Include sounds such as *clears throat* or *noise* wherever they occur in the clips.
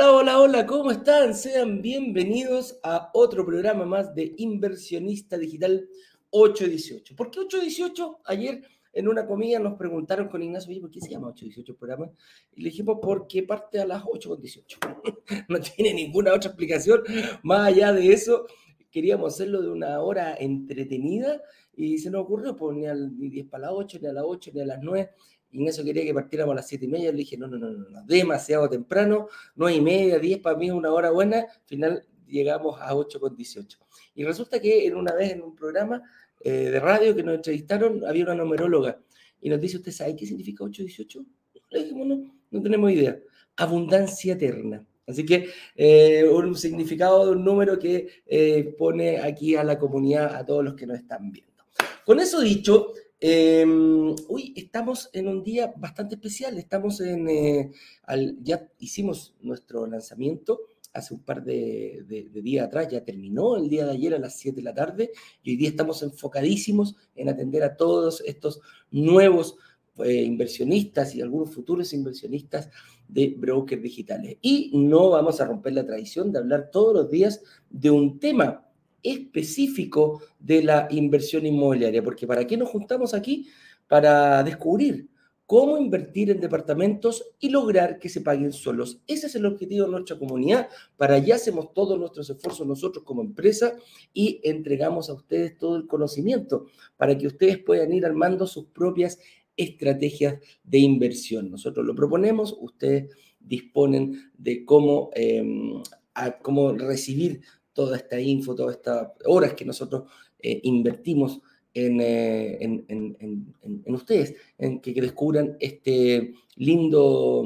Hola, hola, hola, ¿cómo están? Sean bienvenidos a otro programa más de Inversionista Digital 818. ¿Por qué 818? Ayer en una comida nos preguntaron con Ignacio, oye, ¿por qué se llama 818 el programa? Y le dijimos, porque parte a las 8.18. *laughs* no tiene ninguna otra explicación más allá de eso. Queríamos hacerlo de una hora entretenida y se nos ocurrió, pues ni, al, ni 10 para las 8, ni a las 8, ni a las 9 Ignacio quería que partiéramos a las siete y media, le dije, no, no, no, no, demasiado temprano, nueve y media, diez, para mí es una hora buena, al final llegamos a 8 con 18. Y resulta que en una vez en un programa eh, de radio que nos entrevistaron, había una numeróloga y nos dice, ¿usted sabe qué significa 818? Le dijimos, no, no tenemos idea. Abundancia eterna. Así que eh, un significado de un número que eh, pone aquí a la comunidad, a todos los que nos están viendo. Con eso dicho, eh, uy, estamos en un día bastante especial. Estamos en. Eh, ya hicimos nuestro lanzamiento hace un par de, días atrás, ya terminó el día de ayer a las 7 de la tarde y hoy día estamos enfocadísimos en atender a todos estos nuevos eh, inversionistas y algunos futuros inversionistas de brokers digitales. Y no vamos a romper la tradición de hablar todos los días de un tema específico de la inversión inmobiliaria, porque ¿para qué nos juntamos aquí? Para descubrir cómo invertir en departamentos y lograr que se paguen solos. Ese es el objetivo de nuestra comunidad. Para allá hacemos todos nuestros esfuerzos nosotros como empresa y entregamos a ustedes todo el conocimiento para que ustedes puedan ir armando sus propias estrategias de inversión. Nosotros lo proponemos, ustedes disponen de cómo, em, cómo recibir toda esta info, todas estas horas que nosotros eh, invertimos eh, en, en, ustedes, en que, descubran este lindo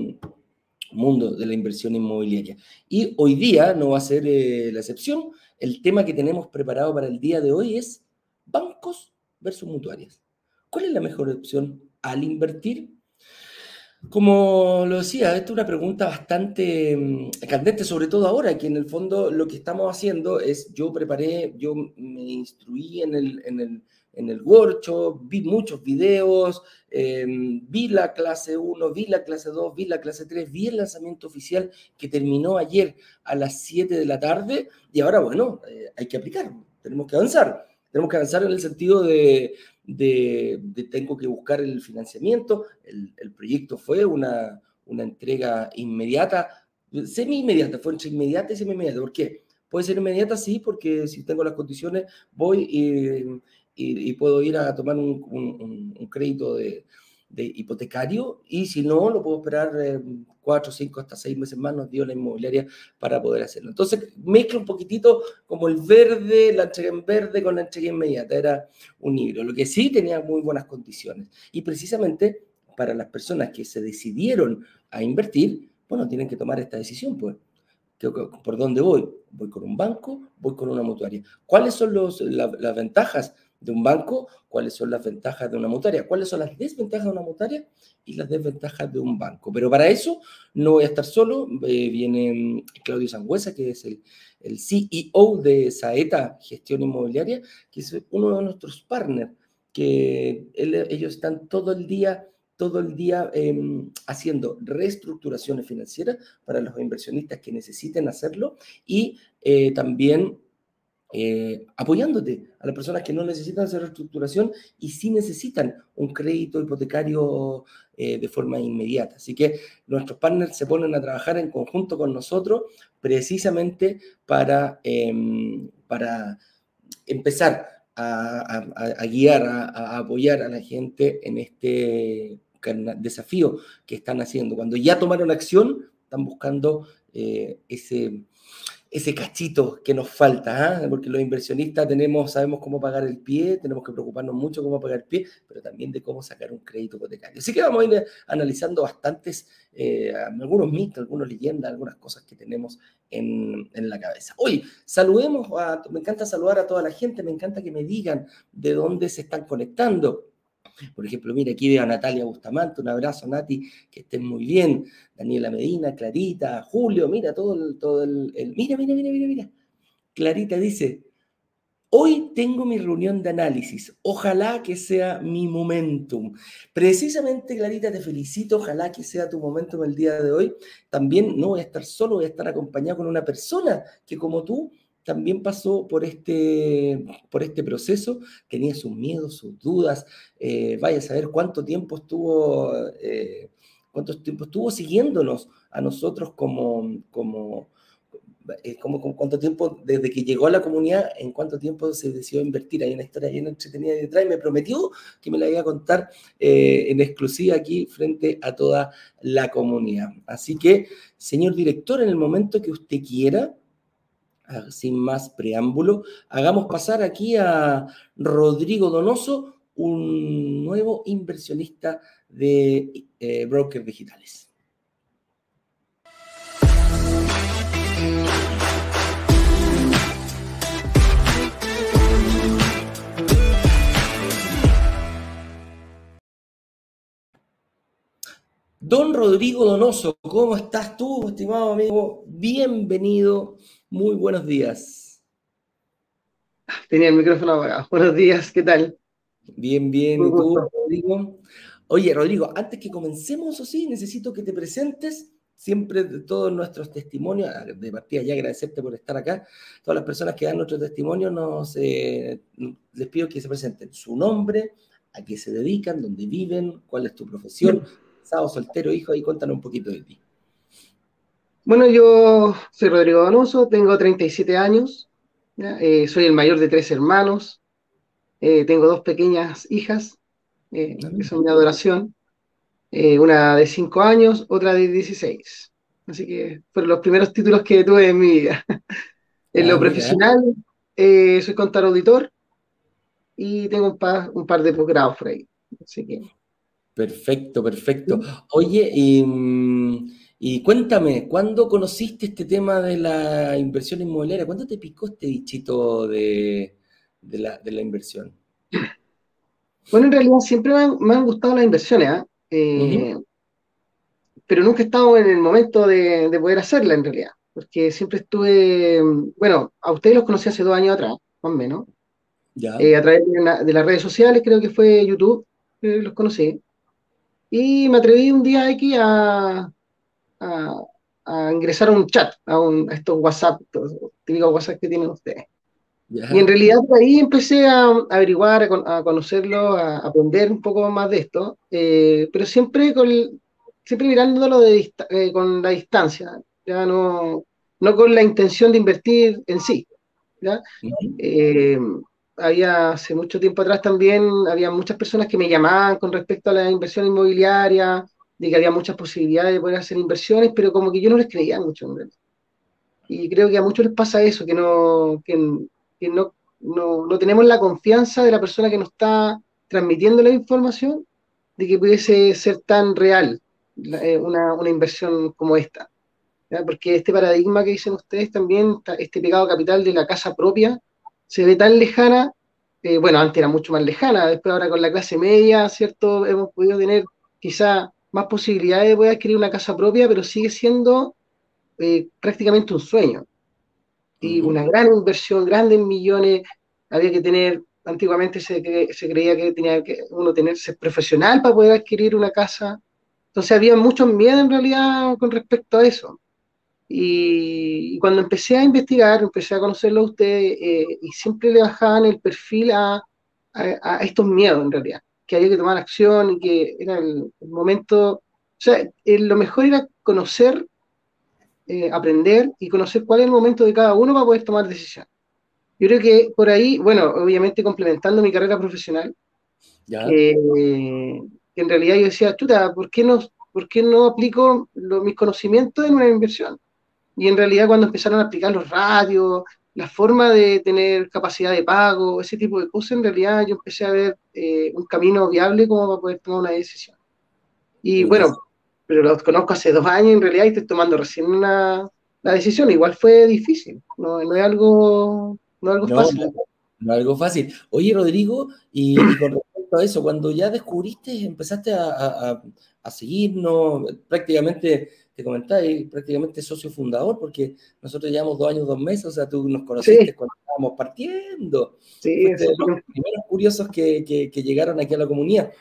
mundo de la inversión inmobiliaria. Y hoy día no va a ser eh, la excepción. El tema que tenemos preparado para el día de hoy es bancos versus mutuarias. ¿Cuál es la mejor opción al invertir? Como lo decía, esta es una pregunta bastante mm, candente, sobre todo ahora, que en el fondo lo que estamos haciendo es, yo preparé, yo me instruí en el, en el, en el workshop, vi muchos videos, em, vi la clase 1, vi la clase 2, vi la clase 3, vi el lanzamiento oficial que terminó ayer a las 7 de la tarde y ahora, bueno, eh, hay que aplicar, tenemos que avanzar. Tenemos que avanzar en el sentido de, de, tengo que buscar el financiamiento. El, proyecto fue una, una entrega inmediata, semi-inmediata, fue entre inmediata y semi-inmediata. ¿Por qué? Puede ser inmediata, sí, porque si tengo las condiciones, voy y, puedo ir a tomar un crédito de, de hipotecario y si no, lo puedo esperar eh, cuatro, cinco, hasta seis meses más, nos dio la inmobiliaria para poder hacerlo. Entonces, mezcla un poquitito como el verde, la entrega en verde con la entrega inmediata, era un híbrido, lo que sí tenía muy buenas condiciones. Y precisamente para las personas que se decidieron a invertir, bueno, tienen que tomar esta decisión, pues. ¿Por dónde voy? ¿Voy con un banco? ¿Voy con una mutuaria? ¿Cuáles son los, las ventajas? De un banco, cuáles son las ventajas de una mutuaria, cuáles son las desventajas de una mutuaria y las desventajas de un banco. Pero para eso no voy a estar solo, eh, viene mm, Claudio Sangüesa, que es el, el, CEO de Saeta Gestión Inmobiliaria, que es uno de nuestros partners, que ellos están todo el día todo el día em, haciendo reestructuraciones financieras para los inversionistas que necesiten hacerlo y eh, también eh, apoyándote a las personas que no necesitan hacer reestructuración y sí necesitan un crédito hipotecario eh, de forma inmediata. Así que nuestros partners se ponen a trabajar en conjunto con nosotros precisamente para, em, para empezar a, guiar, a, apoyar a la gente en este desafío que están haciendo. Cuando ya tomaron acción, están buscando eh, ese ese cachito que nos falta, ¿ah? porque los inversionistas tenemos, sabemos cómo pagar el pie, tenemos que preocuparnos mucho cómo pagar el pie, pero también de cómo sacar un crédito hipotecario. Así que vamos a ir analizando bastantes, eh, algunos mitos, algunas leyendas, algunas cosas que tenemos en, en, la cabeza. Hoy, saludemos, a, me encanta saludar a toda la gente, me encanta que me digan de dónde se están conectando. Por ejemplo, mira, aquí veo a Natalia Bustamante, un abrazo, Nati, que estén muy bien. Daniela Medina, Clarita, Julio, mira todo el, todo el, mira, mira, mira, mira, mira. Clarita dice, Hoy tengo mi reunión de análisis. Ojalá que sea mi momentum. Precisamente, Clarita, te felicito. Ojalá que sea tu momentum el día de hoy. También no voy a estar solo, voy a estar acompañado con una persona que como tú también pasó por este, por este proceso, tenía sus miedos, sus dudas, eh, vaya a saber cuánto tiempo estuvo, eh, cuánto tiempo estuvo siguiéndonos a nosotros como, como, eh, como, cuánto tiempo, desde que llegó a la comunidad, en cuánto tiempo se decidió invertir. Hay una historia bien entretenida detrás y me prometió que me la iba a contar en exclusiva aquí frente a toda la comunidad. Así que, señor director, en el momento que usted quiera, sin más preámbulo, hagamos pasar aquí a Rodrigo Donoso, un nuevo inversionista de eh, brokers digitales. Don Rodrigo Donoso, ¿cómo estás tú, estimado amigo? Bienvenido muy buenos días. Tenía el micrófono apagado. *laughs* Buenos días, ¿qué tal? Bien, bien. ¿Y tú, Rodrigo? Oye, Rodrigo, antes que comencemos, o sí, necesito que te presentes siempre de todos nuestros testimonios, ah, de partida ya agradecerte por estar acá, todas las personas que dan nuestro testimonio, nos, eh, les pido que se presenten su nombre, a qué se dedican, dónde viven, cuál es tu profesión, sábado, soltero, hijo, y cuéntanos un poquito de ti. Bueno, yo soy Rodrigo Donoso, tengo 37 años, eh, soy el mayor de tres hermanos, eh, tengo dos pequeñas hijas eh, que son mi adoración, una de 5 años, otra de 16. Así que fueron los primeros títulos que tuve en mi vida. *laughs* en lo ah, profesional, soy contador auditor y tengo un par, un par de posgrados por ahí. Así que... Perfecto, perfecto. Oye, y y cuéntame, ¿cuándo conociste este tema de la inversión inmobiliaria? ¿Cuándo te picó este bichito de, la, inversión? Bueno, en realidad siempre me han, gustado las inversiones, ¿ah? eh, pero nunca he estado en el momento de, poder hacerla en realidad, porque siempre estuve, bueno, a ustedes los conocí hace dos años atrás, más o menos, eh, a través de, las redes sociales, creo que fue YouTube, los conocí, y me atreví un día aquí a, a, ingresar a un chat, a, un, estos WhatsApp, típicos WhatsApp que tienen ustedes. Y en realidad por ahí empecé a, averiguar, a, conocerlo, a aprender un poco más de esto, eh, pero siempre, con, siempre mirándolo de, eh, con la distancia, ya no, no con la intención de invertir en sí. ¿ya? Eh, había hace mucho tiempo atrás también, había muchas personas que me llamaban con respecto a la inversión inmobiliaria, de que había muchas posibilidades de poder hacer inversiones, pero como que yo no les creía mucho. Y creo que a muchos les pasa eso, que no, que, no, no, tenemos la confianza de la persona que nos está transmitiendo la información de que pudiese ser tan real eh, una, una, inversión como esta. Porque este paradigma que dicen ustedes también, este pegado capital de la casa propia, se ve tan lejana, eh, bueno, antes era mucho más lejana, después ahora con la clase media, ¿cierto? Hemos podido tener quizá más posibilidades de poder adquirir una casa propia, pero sigue siendo eh, prácticamente un sueño. Y una gran inversión, grandes millones, había que tener, antiguamente se, se creía que tenía que uno tener, ser profesional para poder adquirir una casa. Entonces había mucho miedo en realidad con respecto a eso. Y, cuando empecé a investigar, empecé a conocerlo a ustedes eh, y siempre le bajaban el perfil a, a, estos miedos en realidad que había que tomar acción y que era el, momento, o sea, lo mejor era conocer, eh, aprender y conocer cuál es el momento de cada uno para poder tomar decisión. Yo creo que por ahí, bueno, obviamente complementando mi carrera profesional, eh, en realidad yo decía, chuta, ¿por qué no, por qué no aplico mis conocimientos en una inversión? Y en realidad cuando empezaron a aplicar los radios, la forma de tener capacidad de pago, ese tipo de cosas, en realidad yo empecé a ver eh, un camino viable como para poder tomar una decisión. Y bueno, pero los conozco hace dos años en realidad y estoy tomando recién una, la decisión. Igual fue difícil, no, no es algo, no algo fácil. No, es algo fácil. Oye, Rodrigo, y, con respecto a eso, cuando ya descubriste, empezaste a, a, seguirnos, prácticamente, te comentaba, prácticamente socio fundador, porque nosotros llevamos dos años, dos meses, o sea, tú nos conociste cuando estábamos partiendo. Sí, de los primeros curiosos que, que, llegaron aquí a la comunidad.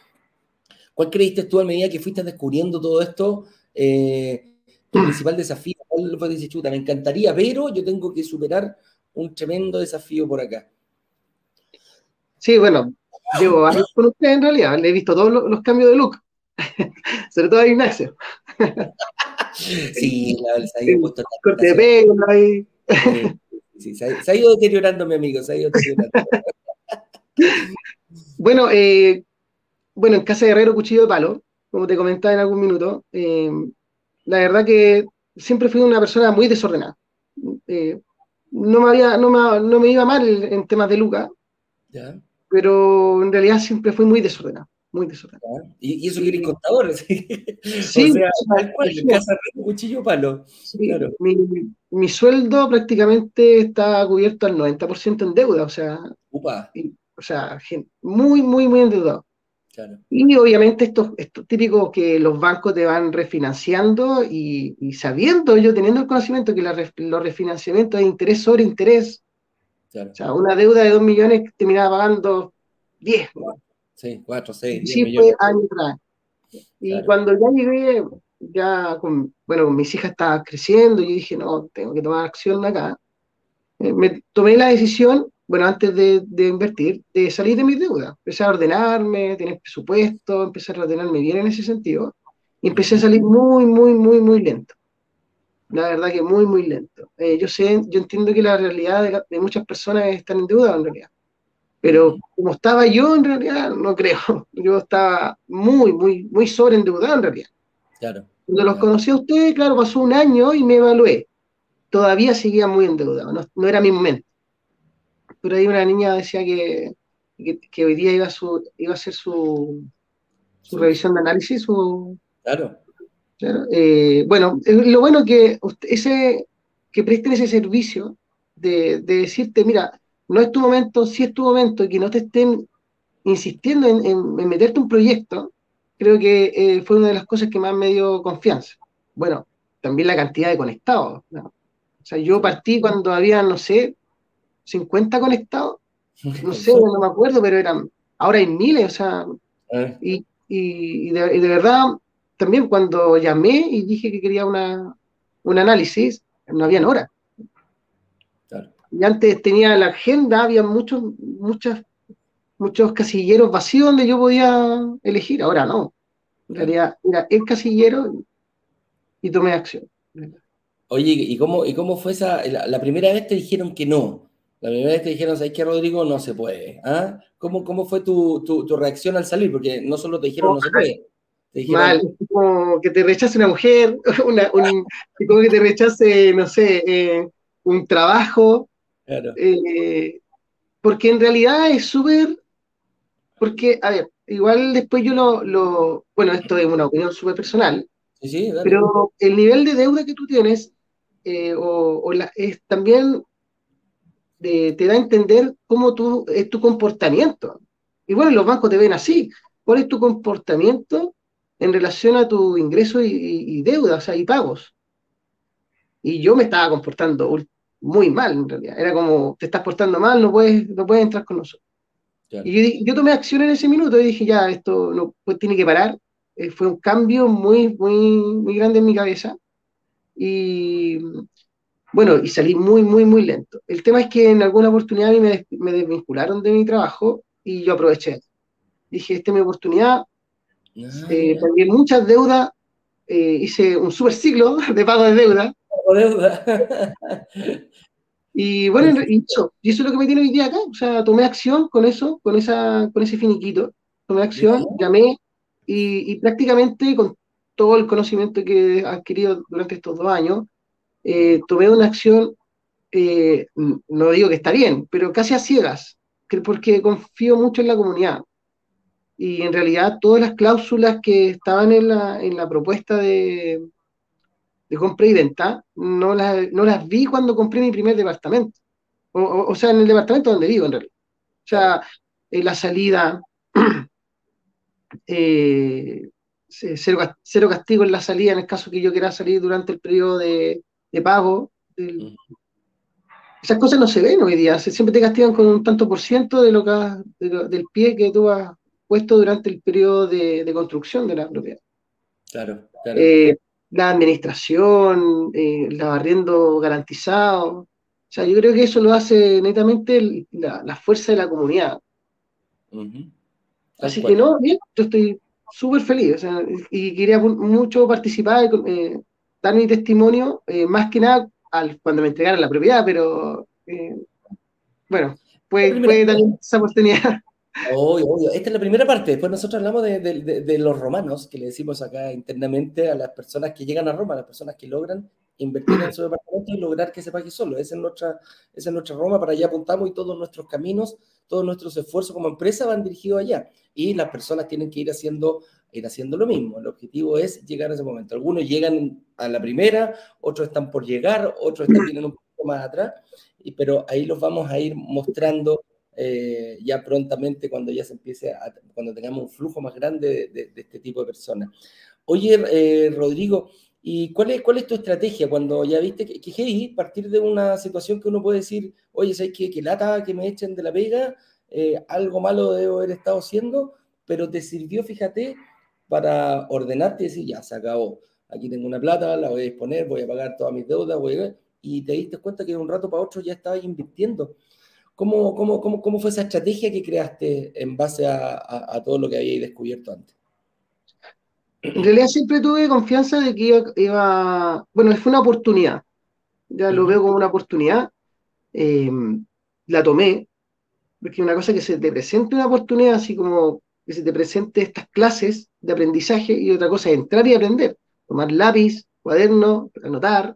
¿Cuál creíste tú a medida que fuiste descubriendo todo esto? Eh, tu principal desafío, ¿cuál? Dices, chuta, me encantaría, pero yo tengo que superar un tremendo desafío por acá. Sí, bueno, llevo años con usted en realidad, le he visto todos los, cambios de look, *laughs* sobre todo a Ignacio. *laughs* *laughs* sí, la, se ha ido puesto corte de pelo ahí. Sí, se, ha, ido deteriorando, mi amigo, se ha ido deteriorando. *laughs* bueno, eh, bueno, en casa de Herrero, cuchillo de palo, como te comentaba en algún minuto, eh, la verdad que siempre fui una persona muy desordenada. Eh, no, me había, no, me, no me iba mal en temas de Luca, pero en realidad siempre fui muy desordenado. Muy desordenado. ¿Y, eso quiere contador? *laughs* Sí, sí o sea, en casa de cuchillo palo. Sí, claro. mi, mi, sueldo prácticamente está cubierto al 90% en deuda, o sea, Upa. o sea, muy, muy, muy endeudado. Y obviamente esto, esto típico que los bancos te van refinanciando y, sabiendo, yo teniendo el conocimiento que los refinanciamientos de interés sobre interés, o sea, una deuda de 2 millones terminaba pagando 10. Sí, 4, 6, sí, fue años atrás. Y cuando ya llegué, ya con, bueno, mis hijas estaba creciendo, yo dije, no, tengo que tomar acción acá. Eh, me tomé la decisión bueno, antes de, invertir, de salir de mis deudas. Empecé a ordenarme, tener presupuesto, empecé a ordenarme bien en ese sentido. Y empecé a salir muy, muy, muy, muy lento. La verdad que muy, muy lento. Eh, yo sé, yo entiendo que la realidad de, muchas personas es estar en deuda en realidad. Pero como estaba yo, en realidad, no creo. *laughs* Yo estaba muy, muy, muy sobreendeudado en realidad. Claro. Cuando los conocí a ustedes, claro, pasó un año y me evalué. Todavía seguía muy endeudado, no era mi momento pero ahí una niña decía que, que, hoy día iba a, su, iba a hacer su, su revisión de análisis. Su, claro. Eh, bueno, lo bueno que ese que presten ese servicio de, decirte, mira, no es tu momento, sí es tu momento, y que no te estén insistiendo en, meterte un proyecto, creo que eh, fue una de las cosas que más me dio confianza. Bueno, también la cantidad de conectados. O sea, yo partí cuando había, no sé, 50 conectados, no *laughs* sé, no me acuerdo, pero eran, ahora hay miles, o sea, eh. y, y, de, verdad, también cuando llamé y dije que quería una, un análisis, no había hora. Y antes tenía la agenda, había muchos, muchas, muchos casilleros vacíos donde yo podía elegir, ahora no. En realidad era el casillero y tomé acción. Oye, ¿y cómo, y cómo fue esa? la, primera vez te dijeron que no. La primera vez te dijeron, ¿sabes qué, Rodrigo? No se puede. ¿Ah? ¿Cómo, ¿Cómo fue tu, tu, tu, reacción al salir? Porque no solo te dijeron, no, se puede. Te dijeron, Mal, como que te rechace una mujer, *laughs* una, un, como que te rechace, no sé, eh, un trabajo. Claro. Eh, porque en realidad es súper. Porque, a ver, igual después yo lo. lo bueno, esto es una opinión súper personal. Sí, sí, pero el nivel de deuda que tú tienes eh, o, o la, es también te da a entender cómo tú, es tu comportamiento. Y bueno, los bancos te ven así. ¿Cuál es tu comportamiento en relación a tu ingreso y, deuda, o sea, y pagos? Y yo me estaba comportando muy mal, en realidad. Era como, te estás portando mal, no puedes, no puedes entrar con nosotros. Y yo, tomé acción en ese minuto y dije, ya, esto no pues, tiene que parar. Eh, fue un cambio muy, muy, muy grande en mi cabeza. Y, bueno, y salí muy, muy, muy lento. El tema es que en alguna oportunidad a mí me, me desvincularon de mi trabajo y yo aproveché. Dije, esta es mi oportunidad. Ah, eh, muchas deudas. Eh, hice un super ciclo *laughs* de pago de deuda. Deuda. *laughs* y bueno, y eso, y eso es lo que me tiene hoy día acá. O sea, tomé acción con eso, con, esa, con ese finiquito. Tomé acción, llamé y, y prácticamente con todo el conocimiento que he adquirido durante estos dos años, eh, tomé una acción, eh, no digo que está bien, pero casi a ciegas, porque confío mucho en la comunidad. Y en realidad todas las cláusulas que estaban en la, en la propuesta de, de compra y venta, no las, no las vi cuando compré mi primer departamento. O, sea, en el departamento donde vivo, en realidad. O sea, en la salida *clears throat* eh, cero, castigo en la salida en el caso que yo quiera salir durante el periodo de, pago. esas cosas no se ven hoy día, siempre te castigan con un tanto por ciento de lo que del pie que tú has puesto durante el periodo de, construcción de la propiedad. Claro, eh, la administración, eh, el arriendo garantizado. O sea, yo creo que eso lo hace netamente la, fuerza de la comunidad. Así que no, bien, yo estoy súper feliz, o sea, y quería mucho participar, eh, dar mi testimonio, eh, más que nada al, cuando me entregaran la propiedad, pero eh, bueno, puede, puede también esa oportunidad. Obvio, obvio. Esta es la primera parte. Después nosotros hablamos de, de, los romanos, que le decimos acá internamente a las personas que llegan a Roma, a las personas que logran invertir en su *clears throat* departamento y lograr que se pague solo. Esa es nuestra, esa es nuestra Roma, para allá apuntamos y todos nuestros caminos, todos nuestros esfuerzos como empresa van dirigidos allá. Y las personas tienen que ir haciendo, ir haciendo lo mismo. El objetivo es llegar a ese momento. Algunos llegan a la primera, otros están por llegar, otros están *clears throat* vienen un poco más atrás, y, pero ahí los vamos a ir mostrando eh, ya prontamente cuando ya se empiece a, cuando tengamos un flujo más grande de, este tipo de personas. Oye, eh, Rodrigo, ¿Y cuál es, cuál es tu estrategia cuando ya viste que, que partir de una situación que uno puede decir, oye, ¿sabes qué? Que lata que me echen de la pega, eh, algo malo debo haber estado haciendo, pero te sirvió, fíjate, para ordenarte y decir, ya, se acabó. Aquí tengo una plata, la voy a disponer, voy a pagar todas mis deudas, voy y te diste cuenta que de un rato para otro ya estabas invirtiendo. ¿Cómo, cómo, cómo, cómo fue esa estrategia que creaste en base a, a, a todo lo que habíais descubierto antes? en realidad siempre tuve confianza de que iba, bueno, fue una oportunidad, ya lo veo como una oportunidad, em, la tomé, porque una cosa que se te presente una oportunidad, así como que se te presente estas clases de aprendizaje, y otra cosa es entrar y aprender, tomar lápiz, cuaderno, anotar.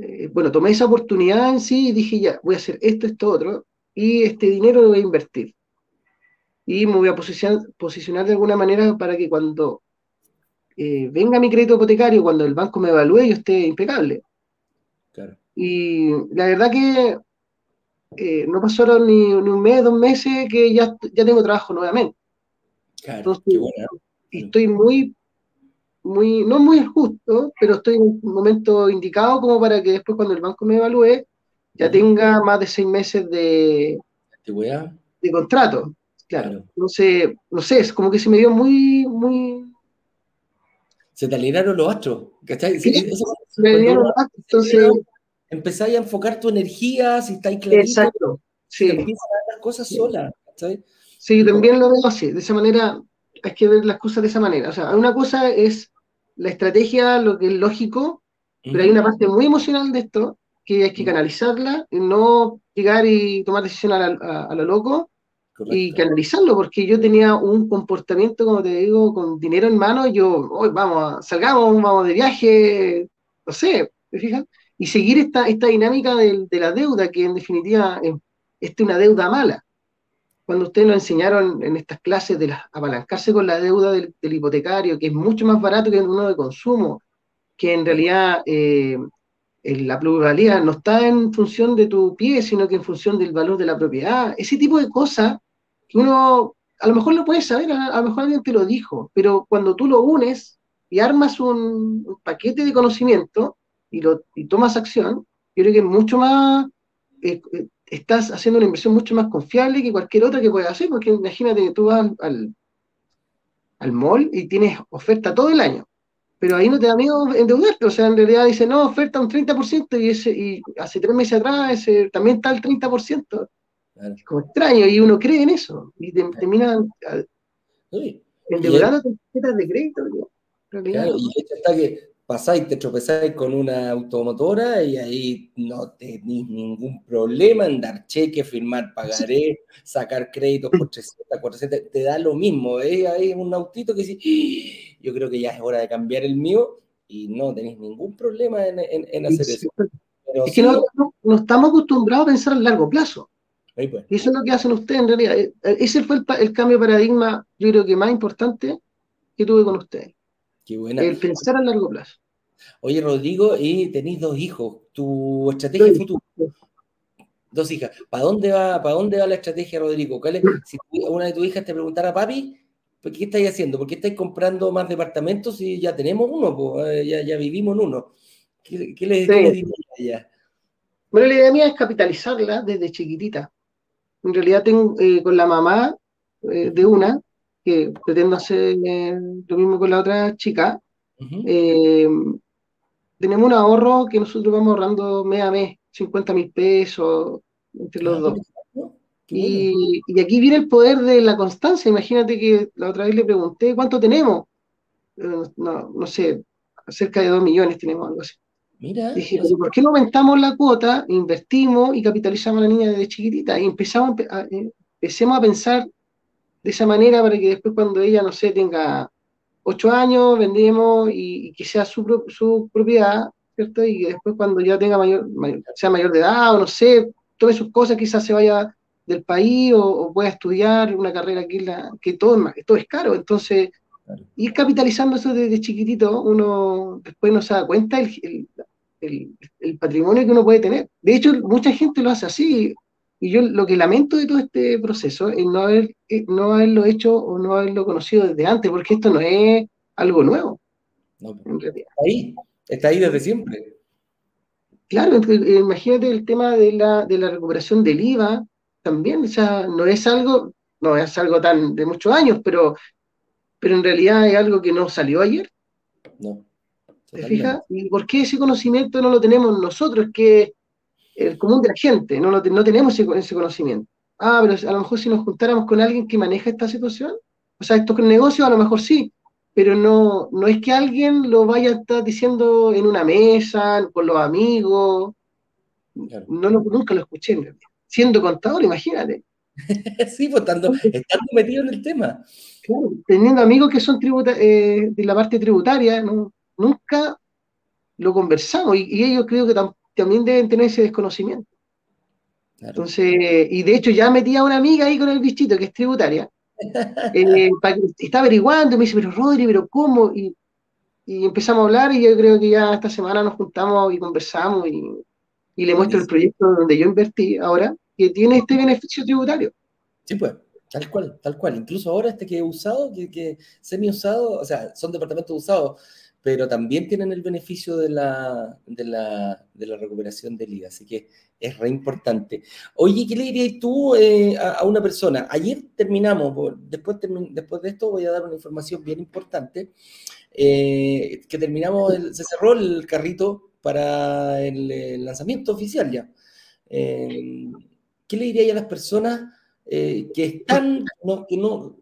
Eh, bueno, tomé esa oportunidad en sí y dije, ya, voy a hacer esto, esto, otro, y este dinero lo voy a invertir. Y me voy a posicionar, posicionar de alguna manera para que cuando eh, venga mi crédito hipotecario cuando el banco me evalúe yo esté impecable. Y la verdad que eh, no pasaron ni, un mes, dos meses que ya, ya tengo trabajo nuevamente. Entonces, estoy muy, muy, no muy justo, pero estoy en un momento indicado como para que después cuando el banco me evalúe ya tenga más de seis meses de, de contrato. Claro. Entonces, no sé, es como que se me dio muy, muy, se te alinearon los astros, ¿cachai? Sí, me alinearon los astros, entonces... Empezáis a enfocar tu energía, si estáis clarito, Exacto, sí. empiezas a ver las cosas solas, ¿cachai? Sí, también lo veo así, de esa manera, hay que ver las cosas de esa manera. O sea, una cosa es la estrategia, lo que es lógico, pero hay una parte muy emocional de esto, que hay que canalizarla, no llegar y tomar decisiones a, lo loco, y canalizarlo, porque yo tenía un comportamiento, como te digo, con dinero en mano, yo, hoy vamos, salgamos, vamos de viaje, no sé, ¿te fijas? Y seguir esta, esta dinámica de, la deuda, que en definitiva es, una deuda mala. Cuando ustedes nos enseñaron en estas clases de apalancarse con la deuda del, hipotecario, que es mucho más barato que uno de consumo, que en realidad eh, la pluralidad no está en función de tu pie, sino que en función del valor de la propiedad. Ese tipo de cosas que uno a lo mejor lo puedes saber, a, lo mejor alguien te lo dijo, pero cuando tú lo unes y armas un, paquete de conocimiento y, lo, y tomas acción, yo creo que es mucho más, eh, estás haciendo una inversión mucho más confiable que cualquier otra que puedas hacer, porque imagínate, tú vas al, al, mall y tienes oferta todo el año, pero ahí no te da miedo endeudarte, o sea, en realidad dice, no, oferta un 30% y, ese, y hace tres meses atrás ese, también está el 30%. Es como extraño, y uno cree en eso, y te, terminan endeudando tarjetas de crédito. Claro, y está que pasáis, te tropezáis con una automotora y ahí no tenéis ningún problema en dar cheque, firmar pagaré, sacar créditos por 300, 400, te da lo mismo. ¿eh? Hay un autito que dice, ¡Ah! yo creo que ya es hora de cambiar el mío y no tenéis ningún problema en, en, hacer eso. es que no, no, estamos acostumbrados a pensar a largo plazo. Pues. Y eso es lo que hacen ustedes en realidad. Eh, eh, ese fue el, cambio de paradigma, yo creo que más importante que tuve con ustedes. Qué buena. El pensar a largo plazo. Oye, Rodrigo, y tenéis dos hijos. ¿Tu estrategia futura? Dos hijas. ¿Para dónde va, para dónde va la estrategia, Rodrigo? si una de tus hijas te preguntara, papi, ¿Qué estáis haciendo? ¿Por qué estáis comprando más departamentos si ya tenemos uno? Eh, ya, ya, vivimos en uno. ¿Qué, qué le, sí. ella? Bueno, la idea mía es capitalizarla desde chiquitita. En realidad tengo eh, con la mamá eh, de una, que pretendo hacer lo mismo con la otra chica, tenemos un ahorro que nosotros vamos ahorrando mes a mes, 50 mil pesos entre los ah, dos. Y, aquí viene el poder de la constancia. Imagínate que la otra vez le pregunté cuánto tenemos. Eh, no, no sé, cerca de 2 millones tenemos algo así. Mira, Dije, ¿por qué no aumentamos la cuota, invertimos y capitalizamos a la niña desde chiquitita? Y empezamos a, eh, empecemos a pensar de esa manera para que después cuando ella, no sé, tenga 8 años, vendemos y, que sea su, su, propiedad, ¿cierto? Y que después cuando ya tenga mayor, sea mayor de edad o no sé, todas sus cosas quizás se vaya del país o, pueda estudiar una carrera que, la, que todo, es, todo es caro. Entonces, ir capitalizando eso desde chiquitito, uno después no se da cuenta el, el, el, patrimonio que uno puede tener. De hecho, mucha gente lo hace así. Y yo lo que lamento de todo este proceso es no, haber, eh, no haberlo hecho o no haberlo conocido desde antes, porque esto no es algo nuevo. está ahí, está ahí desde siempre. Claro, imagínate el tema de la, de la recuperación del IVA, también, o sea, no es algo, no es algo tan de muchos años, pero, pero en realidad es algo que no salió ayer. No. ¿Te fijas? ¿Y por qué ese conocimiento no lo tenemos nosotros? Que el común de la gente, no, lo, no tenemos ese, conocimiento. Ah, pero a lo mejor si nos juntáramos con alguien que maneja esta situación, o sea, estos negocios a lo mejor sí, pero no, no es que alguien lo vaya a estar diciendo en una mesa, con los amigos. No, nunca lo escuché siendo contador, imagínate. *laughs* sí, pues estando, metido en el tema. Claro, teniendo amigos que son eh, de la parte tributaria, nunca lo conversamos y, ellos creo que también deben tener ese desconocimiento. Entonces, y de hecho ya metí a una amiga ahí con el bichito que es tributaria, *laughs* eh, está averiguando, y me dice, pero Rodri, pero ¿cómo? Y, y, empezamos a hablar y yo creo que ya esta semana nos juntamos y conversamos y, y le muestro el proyecto donde yo invertí ahora, que tiene este beneficio tributario. Sí, pues, tal cual, tal cual. Incluso ahora este que he usado, que, que semi-usado, o sea, son departamentos usados, pero también tienen el beneficio de la, de la, de la recuperación del IVA, así que es re importante. Oye, ¿qué le dirías tú eh, a, una persona? Ayer terminamos, después, después de esto voy a dar una información bien importante, eh, que terminamos, se cerró el carrito para el, lanzamiento oficial ya. Eh, ¿Qué le diría a las personas que están, que no,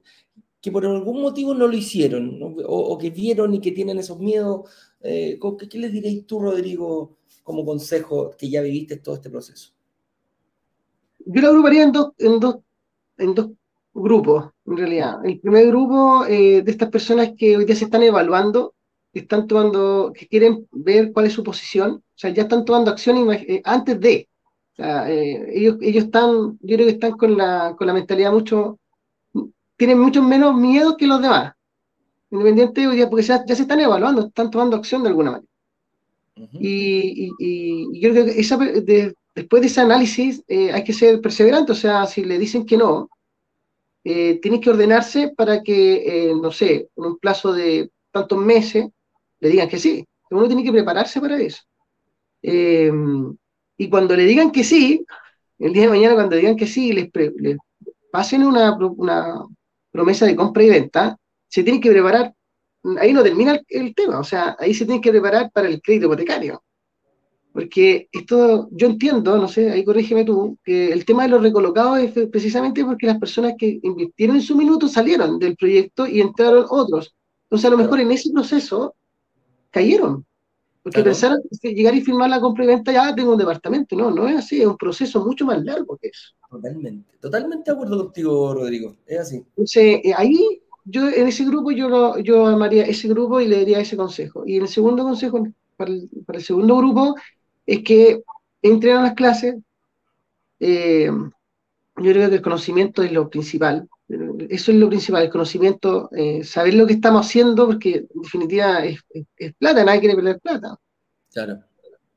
que por algún motivo no lo hicieron, o, que vieron y que tienen esos miedos? Eh, ¿qué, les diréis tú, Rodrigo, como consejo que ya viviste todo este proceso? Yo lo agruparía en dos, en dos, en dos grupos, en realidad. El primer grupo de estas personas que hoy día se están evaluando que están tomando, que quieren ver cuál es su posición, o sea, ya están tomando acción eh, antes de. Eh, ellos, ellos están, yo creo que están con la, con la mentalidad mucho, tienen mucho menos miedo que los demás, independiente hoy día, porque ya, se están evaluando, están tomando acción de alguna manera. y, y, yo creo que esa, después de ese análisis eh, hay que ser perseverante, o sea, si le dicen que no, eh, tienes que ordenarse para que, no sé, en un plazo de tantos meses, le digan que sí. Uno tiene que prepararse para eso. Eh, y cuando le digan que sí, el día de mañana cuando digan que sí, les, pasen una, promesa de compra y venta, se tiene que preparar, ahí no termina el, tema, o sea, ahí se tiene que preparar para el crédito hipotecario. Porque esto, yo entiendo, no sé, ahí corrígeme tú, que el tema de los recolocados es precisamente porque las personas que invirtieron en su minuto salieron del proyecto y entraron otros. Entonces, a lo mejor en ese proceso cayeron. Porque pensaron que llegar y firmar la compra y venta ya tengo un departamento. No, no es así, es un proceso mucho más largo que eso. Totalmente, totalmente de acuerdo contigo, Rodrigo. Es así. Entonces, eh, ahí yo en ese grupo yo, yo amaría ese grupo y le daría ese consejo. Y el segundo consejo para el, para el segundo grupo es que entren a las clases. Eh, yo creo que el conocimiento es lo principal. Eso es lo principal, el conocimiento, eh, saber lo que estamos haciendo, porque en definitiva es, plata, nadie quiere perder plata. Claro.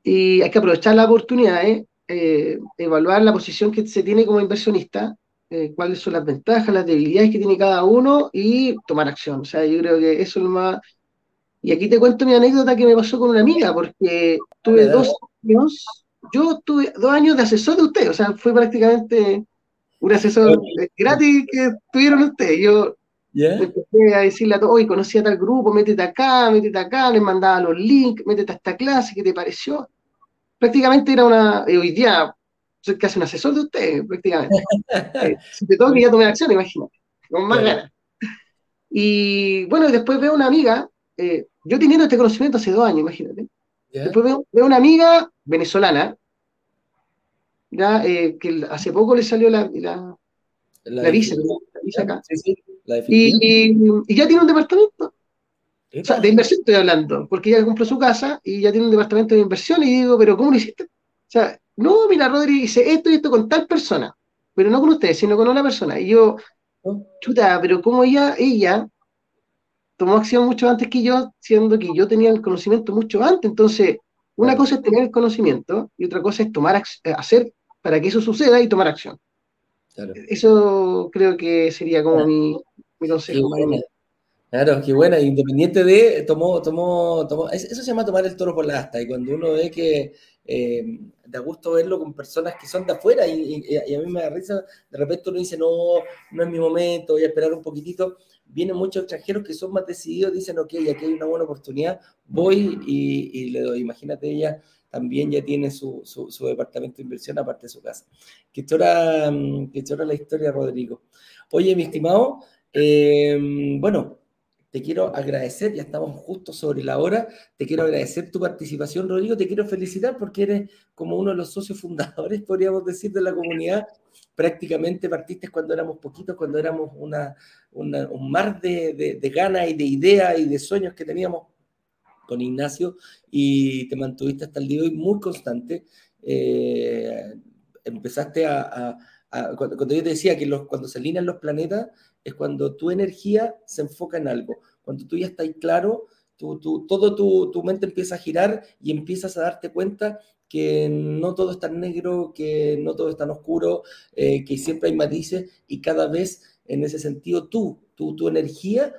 Y hay que aprovechar la oportunidad, eh, evaluar la posición que se tiene como inversionista eh, cuáles son las ventajas, las debilidades que tiene cada uno y tomar acción. O sea, yo creo que eso es lo más... Y aquí te cuento mi anécdota que me pasó con una amiga, porque tuve dos años, yo tuve dos años de asesor de usted, o sea, fue prácticamente un asesor gratis que tuvieron ustedes. Yo empecé a decirle a todos, oye, conocí a tal grupo, métete acá, métete acá, les mandaba los links, métete a esta clase, ¿qué te pareció? Prácticamente era una, hoy día soy casi un asesor de usted, prácticamente. *laughs* Eh, si te toca, ya tomé acción, imagínate, con más ganas. Y bueno, después veo una amiga, eh, yo teniendo este conocimiento hace dos años, imagínate. Después veo, una amiga venezolana, ya eh, que hace poco le salió la, la, la, visa, acá. y, y, ya tiene un departamento. O sea, de inversión estoy hablando, porque ella compró su casa y ya tiene un departamento de inversión y digo, pero ¿cómo lo hiciste? O sea, no, mira, Rodri dice esto y esto con tal persona, pero no con ustedes, sino con una persona. Y yo, chuta, pero como ella, ella tomó acción mucho antes que yo, siendo que yo tenía el conocimiento mucho antes. Entonces, una cosa es tener el conocimiento y otra cosa es tomar eh, hacer para que eso suceda y tomar acción. Eso creo que sería como mi, consejo. Claro, qué buena, independiente de, tomó, tomó, tomó, eso se llama tomar el toro por la asta, y cuando uno ve que eh, da gusto verlo con personas que son de afuera, y, a mí me da risa, de repente uno dice, no, no es mi momento, voy a esperar un poquitito, vienen muchos extranjeros que son más decididos, dicen, ok, aquí hay una buena oportunidad, voy y, le doy, imagínate ella también ya tiene su, su, departamento de inversión aparte de su casa. Que chora, mm, que chora la historia, Rodrigo. Oye, mi estimado, eh, bueno, te quiero agradecer, ya estamos justo sobre la hora, te quiero agradecer tu participación, Rodrigo, te quiero felicitar porque eres como uno de los socios fundadores, *laughs* podríamos decir, de la comunidad. Prácticamente partiste cuando éramos poquitos, cuando éramos una, un mar de, de, ganas y de ideas y de sueños que teníamos con Ignacio y te mantuviste hasta el día de hoy muy constante. Eh, empezaste a, cuando, yo te decía que los, cuando se alinean los planetas, es cuando tu energía se enfoca en algo. Cuando tú ya estás claro, tú, todo tu, tu, mente empieza a girar y empiezas a darte cuenta que no todo es tan negro, que no todo es tan oscuro, eh, que siempre hay matices y cada vez en ese sentido tú, tu, tu energía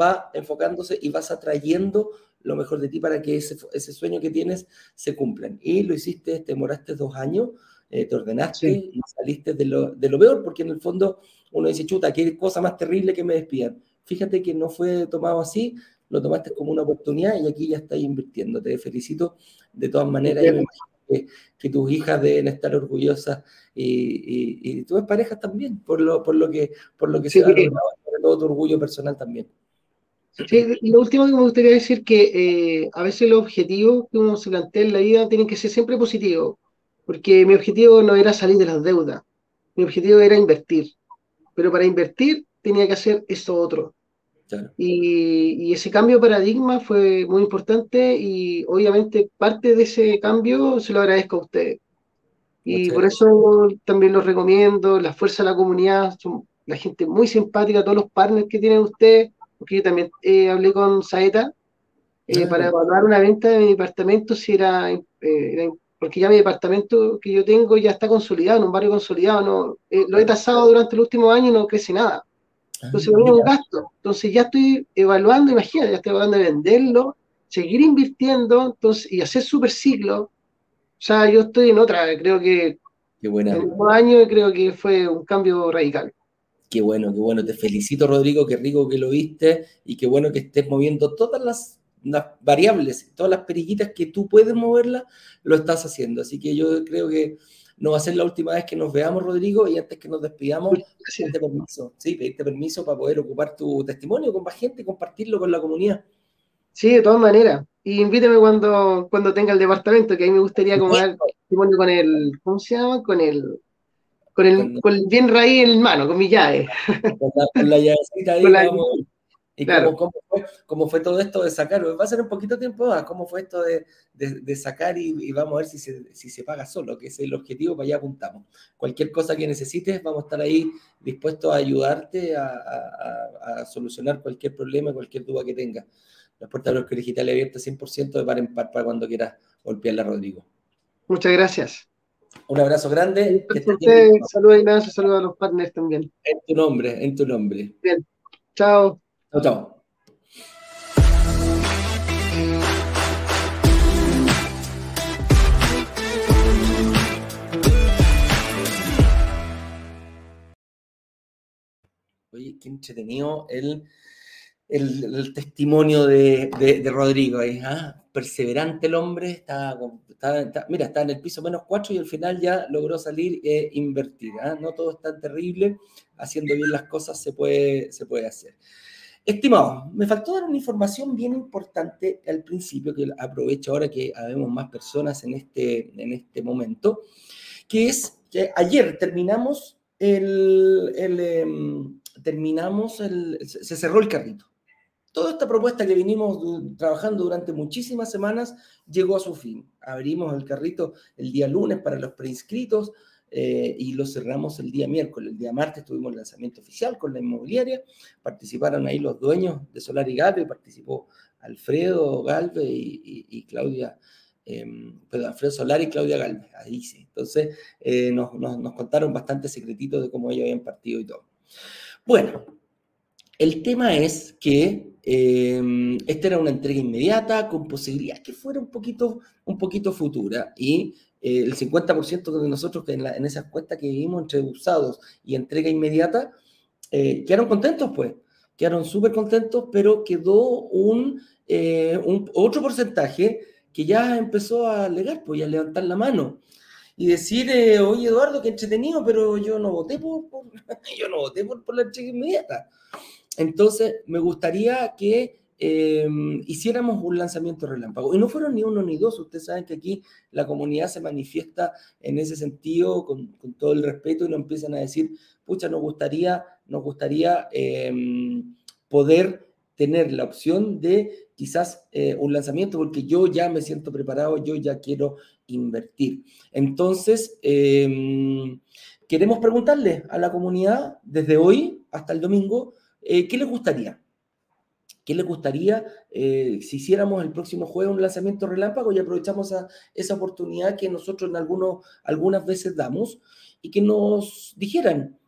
va enfocándose y vas atrayendo lo mejor de ti para que ese, ese sueño que tienes se cumpla. Y lo hiciste, te demoraste dos años, eh, te ordenaste y saliste de lo, de lo peor, porque en el fondo uno dice, chuta, qué cosa más terrible que me despidan. Fíjate que no fue tomado así, lo tomaste como una oportunidad y aquí ya estás invirtiendo. Te felicito de todas maneras. Me imagino que, tus hijas deben estar orgullosas y, y, y tus parejas también, por lo, por lo que, por lo que se ha sobre todo tu orgullo personal también. Sí, lo último que me gustaría decir que eh, a veces los objetivos que uno se plantea en la vida tienen que ser siempre positivos, porque mi objetivo no era salir de las deudas, mi objetivo era invertir pero para invertir tenía que hacer esto otro. Y, ese cambio de paradigma fue muy importante y obviamente parte de ese cambio se lo agradezco a ustedes. Y por eso también lo recomiendo, la fuerza de la comunidad, son la gente muy simpática, todos los partners que tienen ustedes, porque yo también eh, hablé con Saeta eh, para evaluar una venta de mi departamento si era, eh, era porque ya mi departamento que yo tengo ya está consolidado, en un barrio consolidado, no, lo he tasado durante el último año y no crece nada. Entonces, ah, un gasto. Entonces, ya estoy evaluando, imagínate, ya estoy evaluando de venderlo, seguir invirtiendo entonces, y hacer super ciclo. O sea, yo estoy en otra, creo que Qué buena. en un año creo que fue un cambio radical. Qué bueno, qué bueno. Te felicito, Rodrigo, qué rico que lo viste y qué bueno que estés moviendo todas las las variables, todas las periquitas que tú puedes moverlas, lo estás haciendo. Así que yo creo que no va a ser la última vez que nos veamos, Rodrigo, y antes que nos despidamos, pedirte permiso, sí, pedirte permiso para poder ocupar tu testimonio con más gente, compartirlo con la comunidad. Sí, de todas maneras. Y invíteme cuando, cuando tenga el departamento, que a mí me gustaría como testimonio con el, ¿cómo se llama? Con el, con el, con el bien raíz en mano, con mi llave. Con la, con la llavecita ahí, *laughs* vamos, ¿Y cómo, fue, todo esto de sacar? Va a ser un poquito tiempo más. ¿Cómo fue esto de, sacar y, vamos a ver si se, si se paga solo? Que es el objetivo, para allá apuntamos. Cualquier cosa que necesites, vamos a estar ahí dispuestos a ayudarte a, solucionar cualquier problema, cualquier duda que tengas. Las puertas de los digitales abiertas 100% de par en par para cuando quieras golpearla, Rodrigo. Muchas gracias. Un abrazo grande. Saludos Ignacio, saludos a los partners también. En tu nombre, en tu nombre. Bien. Chao. Chao, chao. Oye, qué entretenido el, el, testimonio de, Rodrigo ahí. ¿ah? Perseverante el hombre, está, mira, está en el piso menos cuatro y al final ya logró salir e invertir. ¿ah? No todo es tan terrible, haciendo bien las cosas se puede, se puede hacer. Estimado, me faltó dar una información bien importante al principio, que aprovecho ahora que habemos más personas en este, en este momento, que es que ayer terminamos el, em, terminamos el, se cerró el carrito. Toda esta propuesta que vinimos trabajando durante muchísimas semanas llegó a su fin. Abrimos el carrito el día lunes para los preinscritos eh, y lo cerramos el día miércoles. El día martes tuvimos el lanzamiento oficial con la inmobiliaria. Participaron ahí los dueños de Solar y Galve, participó Alfredo Galve y, Claudia. Eh, Alfredo Solar y Claudia Galve, ahí sí. Entonces eh, nos, contaron bastante secretitos de cómo ellos habían partido y todo. Bueno, el tema es que eh, esta era una entrega inmediata con posibilidad que fuera un poquito, un poquito futura y eh, el 50% de nosotros que en, esas cuentas que vivimos entre usados y entrega inmediata, eh, quedaron contentos pues, quedaron súper contentos, pero quedó un, un, otro porcentaje que ya empezó a alegar, pues, a levantar la mano y decir, eh, oye Eduardo, qué entretenido, pero yo no voté por, *laughs* yo no voté por, la entrega inmediata. Entonces, me gustaría que em, hiciéramos un lanzamiento relámpago. Y no fueron ni uno ni dos. Ustedes saben que aquí la comunidad se manifiesta en ese sentido con, todo el respeto y nos empiezan a decir, pucha, nos gustaría, nos gustaría em, poder tener la opción de quizás eh, un lanzamiento, porque yo ya me siento preparado, yo ya quiero invertir. Entonces, em, queremos preguntarle a la comunidad desde hoy hasta el domingo, eh, ¿qué les gustaría? ¿Qué les gustaría eh, si hiciéramos el próximo jueves un lanzamiento relámpago y aprovechamos esa oportunidad que nosotros en algunos, algunas veces damos y que nos dijeran,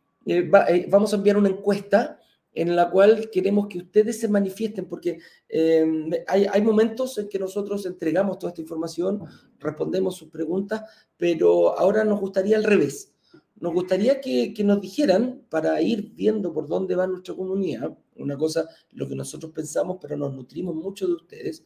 vamos a enviar una encuesta en la cual queremos que ustedes se manifiesten, porque em, hay, momentos en que nosotros entregamos toda esta información, respondemos sus preguntas, pero ahora nos gustaría al revés. Nos gustaría que, nos dijeran, para ir viendo por dónde va nuestra comunidad, una cosa, lo que nosotros pensamos, pero nos nutrimos mucho de ustedes,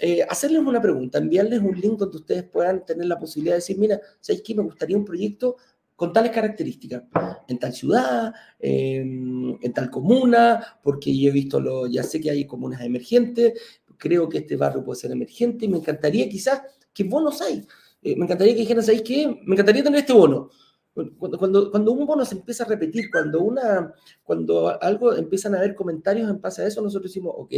eh, hacerles una pregunta, enviarles un link donde ustedes puedan tener la posibilidad de decir, mira, ¿sabéis qué? Me gustaría un proyecto con tales características, en tal ciudad, en, tal comuna, porque yo he visto, lo, ya sé que hay comunas emergentes, creo que este barrio puede ser emergente y me encantaría quizás que bonos hay. Eh, me encantaría que dijeran, ¿sabéis qué? Me encantaría tener este bono. Cuando, cuando, un bono se empieza a repetir, cuando, una, cuando algo empiezan a haber comentarios en base a eso, nosotros decimos, ok,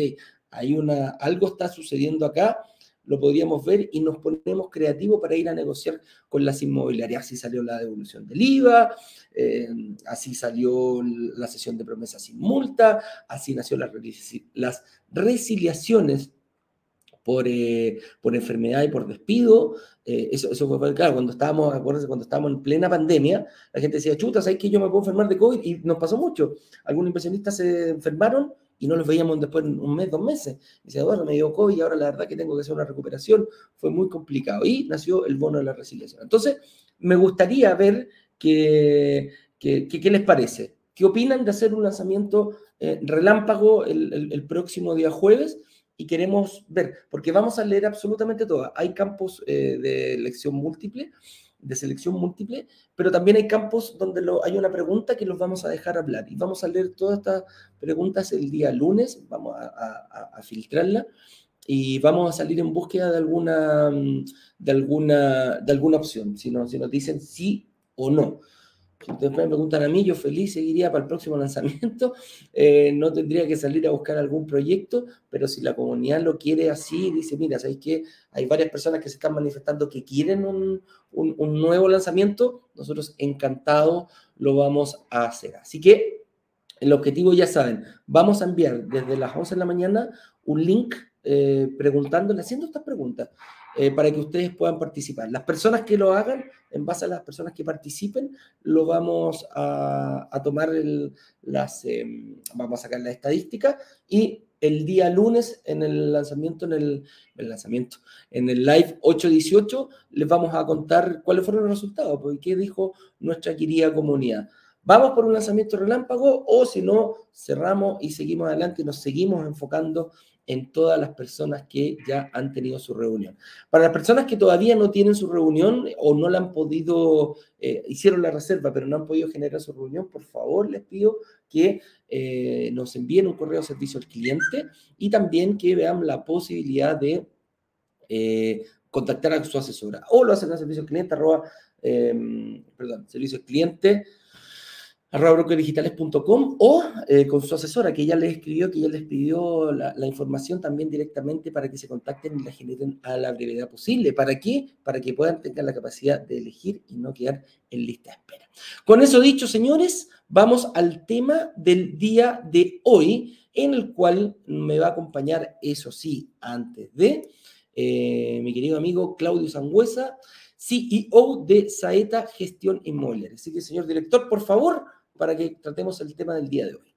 hay una, algo está sucediendo acá, lo podríamos ver y nos ponemos creativos para ir a negociar con las inmobiliarias. Así salió la devolución del IVA, eh, así salió la sesión de promesas sin multa, así nació las, las resiliaciones por, eh, por enfermedad y por despido. Eh, eso, eso fue claro, cuando estábamos, acuérdense, cuando estábamos en plena pandemia, la gente decía, chuta, ¿sabes que yo me puedo enfermar de COVID? Y nos pasó mucho. Algunos inversionistas se enfermaron y no los veíamos después un mes, dos meses. Y decía, bueno, me dio COVID y ahora la verdad que tengo que hacer una recuperación. Fue muy complicado. Y nació el bono de la resiliencia. Entonces, me gustaría ver qué les parece. ¿Qué opinan de hacer un lanzamiento eh, relámpago el, el, próximo día jueves? Y queremos ver, porque vamos a leer absolutamente todo. Hay campos eh, de elección múltiple de selección múltiple, pero también hay campos donde lo, hay una pregunta que los vamos a dejar hablar y vamos a leer todas estas preguntas el día lunes, vamos a, a, filtrarla y vamos a salir en búsqueda de alguna, de alguna, de alguna opción, si, no, si nos dicen sí o no. Si ustedes me preguntan a mí, yo feliz seguiría para el próximo lanzamiento. *laughs* Eh, no tendría que salir a buscar algún proyecto, pero si la comunidad lo quiere así, dice, mira, ¿sabéis que hay varias personas que se están manifestando que quieren un, un, nuevo lanzamiento? Nosotros encantados lo vamos a hacer. Así que el objetivo ya saben, vamos a enviar desde las 11 de la mañana un link eh, preguntándole, haciendo estas preguntas eh, para que ustedes puedan participar. Las personas que lo hagan, en base a las personas que participen, lo vamos a, tomar las, em, vamos a sacar la estadística y el día lunes en el lanzamiento, en el, lanzamiento, en el live 818, les vamos a contar cuáles fueron los resultados, porque qué dijo nuestra querida comunidad. ¿Vamos por un lanzamiento relámpago o si no, cerramos y seguimos adelante y nos seguimos enfocando en todas las personas que ya han tenido su reunión. Para las personas que todavía no tienen su reunión o no la han podido, eh, hicieron la reserva, pero no han podido generar su reunión, por favor les pido que eh, nos envíen un correo de servicio al cliente y también que vean la posibilidad de eh, contactar a su asesora o lo hacen a servicio al cliente, arroba, perdón, servicio al cliente brokerdigitales.com o eh, con su asesora, que ella les escribió, que ella les pidió la, información también directamente para que se contacten y la generen a la brevedad posible. ¿Para qué? Para que puedan tener la capacidad de elegir y no quedar en lista de espera. Con eso dicho, señores, vamos al tema del día de hoy, en el cual me va a acompañar, eso sí, antes de eh, mi querido amigo Claudio Sangüesa, CEO de Saeta Gestión Inmobiliaria. Así que, señor director, por favor, para que tratemos el tema del día de hoy.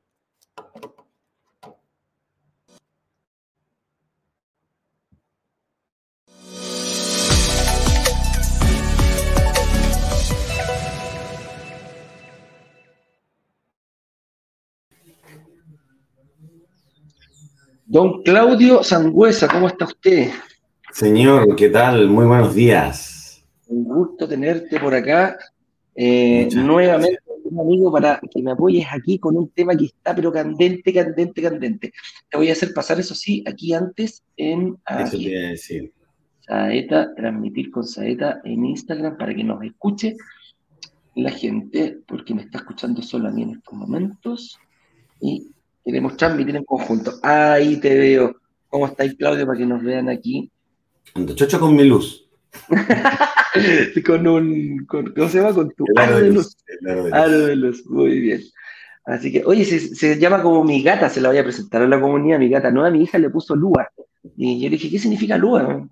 Don Claudio Sangüesa, ¿cómo está usted? Señor, ¿qué tal? Muy buenos días. Un gusto tenerte por acá. Eh, nuevamente amigo, para que me apoyes aquí con un tema que está pero candente, candente, candente. Te voy a hacer pasar eso sí, aquí antes en... Eso te a decir. Saeta, transmitir con Saeta en Instagram para que nos escuche la gente, porque me está escuchando solo a mí en estos momentos. Y queremos transmitir en conjunto. Ahí te veo. ¿Cómo estáis, Claudio, para que nos vean aquí? Ando chocho con mi luz. *laughs* con un, con, ¿cómo se llama? Con tu aro de luz. Aro de luz, muy bien. Así que, oye, se, llama como mi gata, se la voy a presentar a la comunidad, mi gata nueva, mi hija le puso Lua. Y yo le dije, ¿qué significa Lua?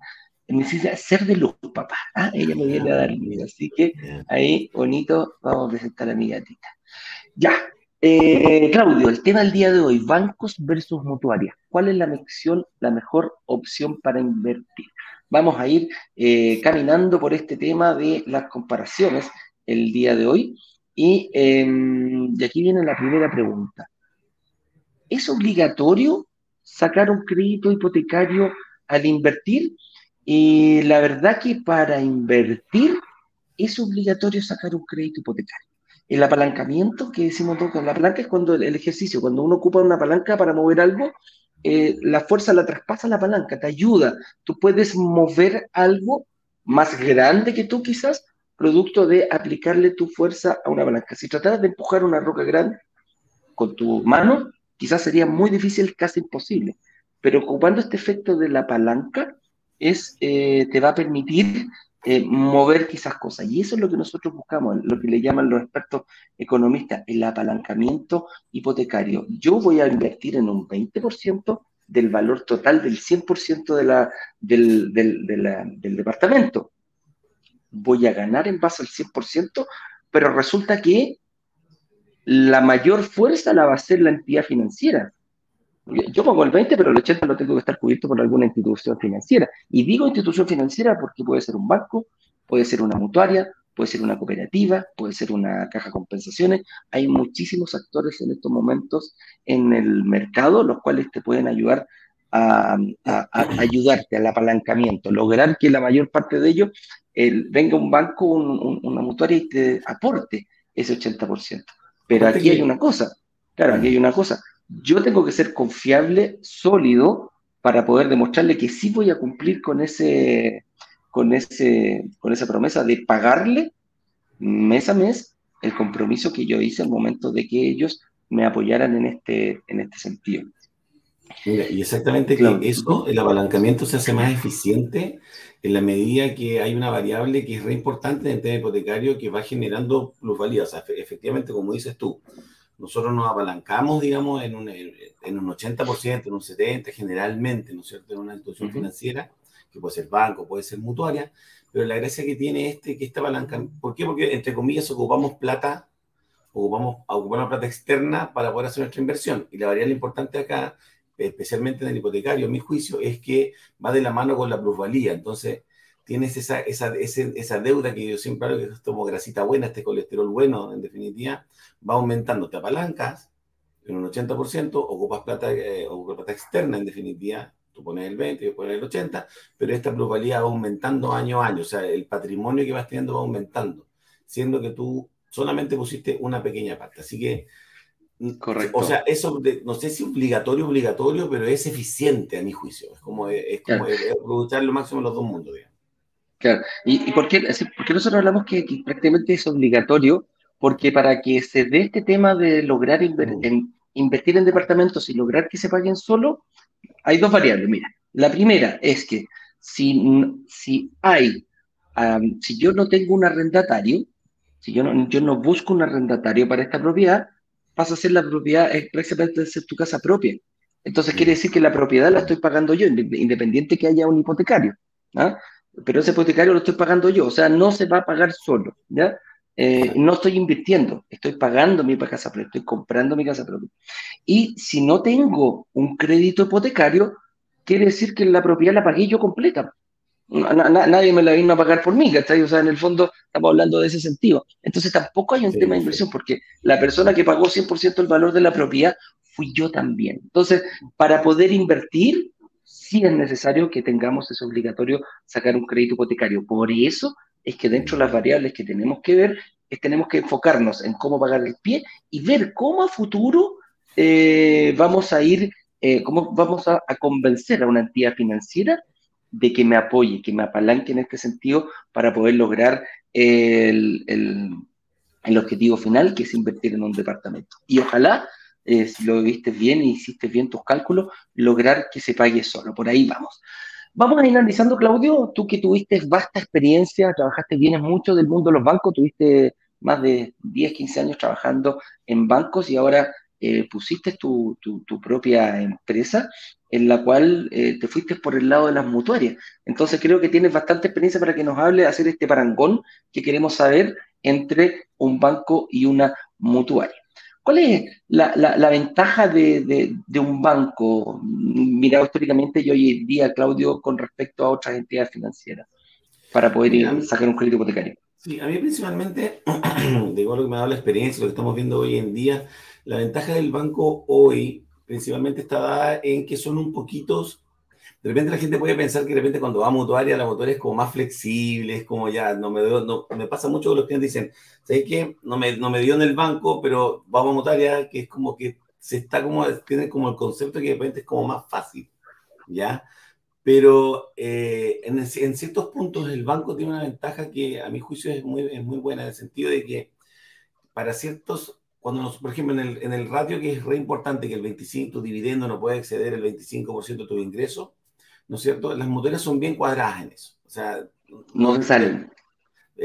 Necesita ser de luz, papá. Ah, ella me viene a dar luz. Así que ahí, bonito, vamos a presentar a mi gatita. Ya, eh, Claudio, el tema del día de hoy, bancos versus mutuarias. ¿Cuál es la, la mejor opción para invertir? Vamos a ir eh, caminando por este tema de las comparaciones el día de hoy. Y, y aquí viene la primera pregunta. ¿Es obligatorio sacar un crédito hipotecario al invertir? Y la verdad que para invertir es obligatorio sacar un crédito hipotecario. El apalancamiento que decimos todos, la palanca es cuando el ejercicio, cuando uno ocupa una palanca para mover algo, eh, la fuerza la traspasa la palanca, te ayuda. Tú puedes mover algo más grande que tú quizás, producto de aplicarle tu fuerza a una palanca. Si trataras de empujar una roca grande con tu mano, quizás sería muy difícil, casi imposible. Pero ocupando este efecto de la palanca, es, eh, te va a permitir eh, mover quizás cosas. Y eso es lo que nosotros buscamos, lo que le llaman los expertos economistas, el apalancamiento hipotecario. Yo voy a invertir en un 20% del valor total del 100% de la, del, del, del departamento. Voy a ganar en base al 100%, pero resulta que la mayor fuerza la va a ser la entidad financiera. Yo pongo el 20, pero el 80 lo tengo que estar cubierto por alguna institución financiera. Y digo institución financiera porque puede ser un banco, puede ser una mutuaria, puede ser una cooperativa, puede ser una caja de compensaciones. Hay muchísimos actores en estos momentos en el mercado, los cuales te pueden ayudar a, ayudarte al apalancamiento, lograr que la mayor parte de ellos venga un banco, una mutuaria y te aporte ese 80%. Pero aquí hay una cosa, claro, aquí hay una cosa yo tengo que ser confiable, sólido, para poder demostrarle que sí voy a cumplir con ese, con ese, con esa promesa de pagarle mes a mes el compromiso que yo hice al momento de que ellos me apoyaran en este, en este sentido. y exactamente que eso, el apalancamiento se hace más eficiente en la medida que hay una variable que es re importante en el tema hipotecario que va generando plusvalía. O sea, efectivamente, como dices tú, nosotros nos apalancamos, digamos, en un, en un 80%, en un 70% generalmente, ¿no es cierto?, en una institución financiera, que puede ser banco, puede ser mutuaria, pero la gracia que tiene este, que esta palanca, ¿por qué? Porque, entre comillas, ocupamos plata, ocupamos, ocupamos plata externa para poder hacer nuestra inversión. Y la variable importante acá, especialmente en el hipotecario, a mi juicio, es que va de la mano con la plusvalía. Entonces, tienes esa, esa, esa deuda que yo siempre hablo, que es como grasita buena, este colesterol bueno, en definitiva, va aumentando. Te apalancas en un 80%, ocupas plata, eh, ocupas plata externa, en definitiva, tú pones el 20, yo pones el 80, pero esta plusvalía va aumentando año a año, o sea, el patrimonio que vas teniendo va aumentando, siendo que tú solamente pusiste una pequeña parte. Así que, Correcto. o sea, eso no sé si obligatorio, obligatorio, pero es eficiente a mi juicio. Es como, es como aprovechar lo máximo en los dos mundos, digamos. Claro, ¿y, y por, qué, nosotros hablamos que, prácticamente es obligatorio? Porque para que se dé este tema de lograr mm. invertir en departamentos y lograr que se paguen solo, hay dos variables. Mira, la primera es que si, si hay, si yo no tengo un arrendatario, si yo no, yo no busco un arrendatario para esta propiedad, pasa a ser la propiedad, es prácticamente ser tu casa propia. Entonces quiere decir que la propiedad la estoy pagando yo, independiente que haya un hipotecario. ¿ah? Pero ese hipotecario lo estoy pagando yo, o sea, no se va a pagar solo, ¿ya? Eh, no estoy invirtiendo, estoy pagando mi casa propia, estoy comprando mi casa propia. Y si no tengo un crédito hipotecario, quiere decir que la propiedad la pagué yo completa. nadie me la vino a pagar por mí, ¿cachai? O sea, en el fondo estamos hablando de ese sentido. Entonces tampoco hay un tema de inversión porque la persona que pagó 100% el valor de la propiedad fui yo también. Entonces, para poder invertir, sí es necesario que tengamos, es obligatorio sacar un crédito hipotecario. Por eso es que dentro de las variables que tenemos que ver, es, tenemos que enfocarnos en cómo pagar el pie y ver cómo a futuro eh, vamos a ir, eh, cómo vamos a, convencer a una entidad financiera de que me apoye, que me apalanque en este sentido para poder lograr el, el objetivo final, que es invertir en un departamento. Y ojalá si lo viste bien y hiciste bien tus cálculos, lograr que se pague solo. Por ahí vamos. Vamos a ir analizando, Claudio, tú que tuviste vasta experiencia, trabajaste bien en mucho del mundo de los bancos, tuviste más de 10, 15 años trabajando en bancos y ahora eh, pusiste tu, tu, propia empresa en la cual eh, te fuiste por el lado de las mutuarias. Entonces creo que tienes bastante experiencia para que nos hable de hacer este parangón que queremos saber entre un banco y una mutuaria. ¿Cuál es la, ventaja de, un banco mirado históricamente y hoy en día, Claudio, con respecto a otras entidades financieras para poder ir, sacar un crédito hipotecario? Sí, a mí principalmente, *clears throat* de igual lo que me ha dado la experiencia, lo que estamos viendo hoy en día, la ventaja del banco hoy principalmente está dada en que son un poquitos de repente la gente puede pensar que de repente cuando va a mutuaria, la mutuaria es como más flexible, es como ya, no me, no, me pasa mucho que los clientes dicen, ¿sabes qué? No me, no me dio en el banco, pero vamos a mutuaria, que es como que se está como, tiene como el concepto que de repente es como más fácil, ¿ya? Pero eh, en, en, ciertos puntos el banco tiene una ventaja que a mi juicio es muy, es muy buena, en el sentido de que para ciertos cuando nos, por ejemplo, en el, en el ratio que es re importante que el 25, tu dividendo no puede exceder el 25% de tu ingreso, ¿no es cierto? Las mutuarias son bien cuadradas en eso. O sea, no, salen.